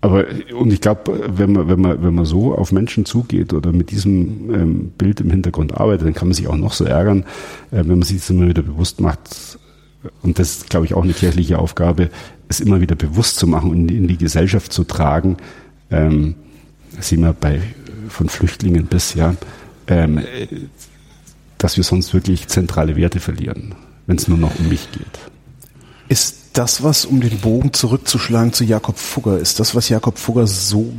aber und ich glaube, wenn man wenn man wenn man so auf Menschen zugeht oder mit diesem ähm, Bild im Hintergrund arbeitet, dann kann man sich auch noch so ärgern, äh, wenn man sich das immer wieder bewusst macht, und das ist, glaube ich, auch eine kirchliche Aufgabe, es immer wieder bewusst zu machen und in die Gesellschaft zu tragen. Ähm, sehen wir bei von Flüchtlingen bis ja, ähm, dass wir sonst wirklich zentrale Werte verlieren, wenn es nur noch um mich geht. Ist das was, um den Bogen zurückzuschlagen zu Jakob Fugger, ist das, was Jakob Fugger so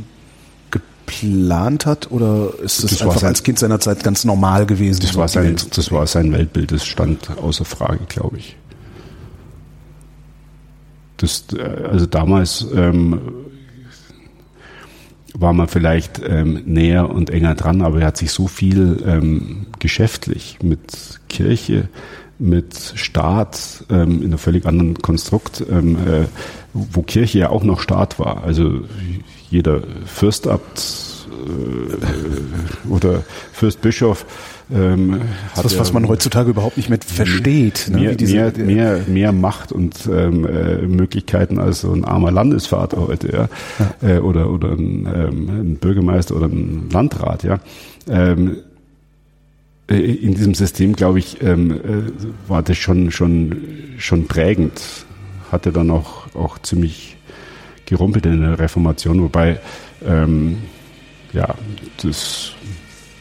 geplant hat oder ist das, das einfach sein, als Kind seiner Zeit ganz normal gewesen? Das war, sein, das war sein Weltbild, das stand außer Frage, glaube ich. Das, äh, also damals ähm, war man vielleicht ähm, näher und enger dran, aber er hat sich so viel ähm, geschäftlich mit Kirche, mit Staat ähm, in einem völlig anderen Konstrukt, ähm, äh, wo Kirche ja auch noch Staat war. Also jeder Fürstabt äh, oder Fürstbischof ähm, das ist was, was man heutzutage überhaupt nicht mehr versteht. Ne? Mehr, diese, mehr, mehr, mehr Macht und ähm, äh, Möglichkeiten als so ein armer Landesvater heute, ja, ja. Äh, oder oder ein, ähm, ein Bürgermeister oder ein Landrat, ja. Ähm, äh, in diesem System, glaube ich, ähm, äh, war das schon schon schon prägend. Hatte dann auch auch ziemlich gerumpelt in der Reformation, wobei ähm, ja das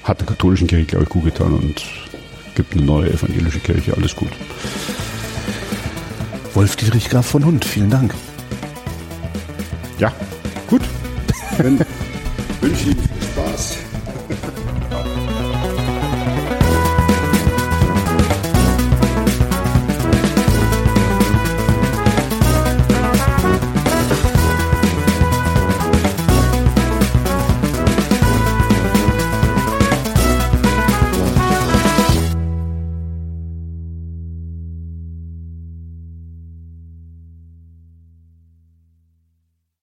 hat der katholischen Kirche, glaube ich, gut getan und gibt eine neue evangelische Kirche. Alles gut. Wolf Dietrich Graf von Hund, vielen Dank. Ja, gut. Dann wünsche ich Spaß.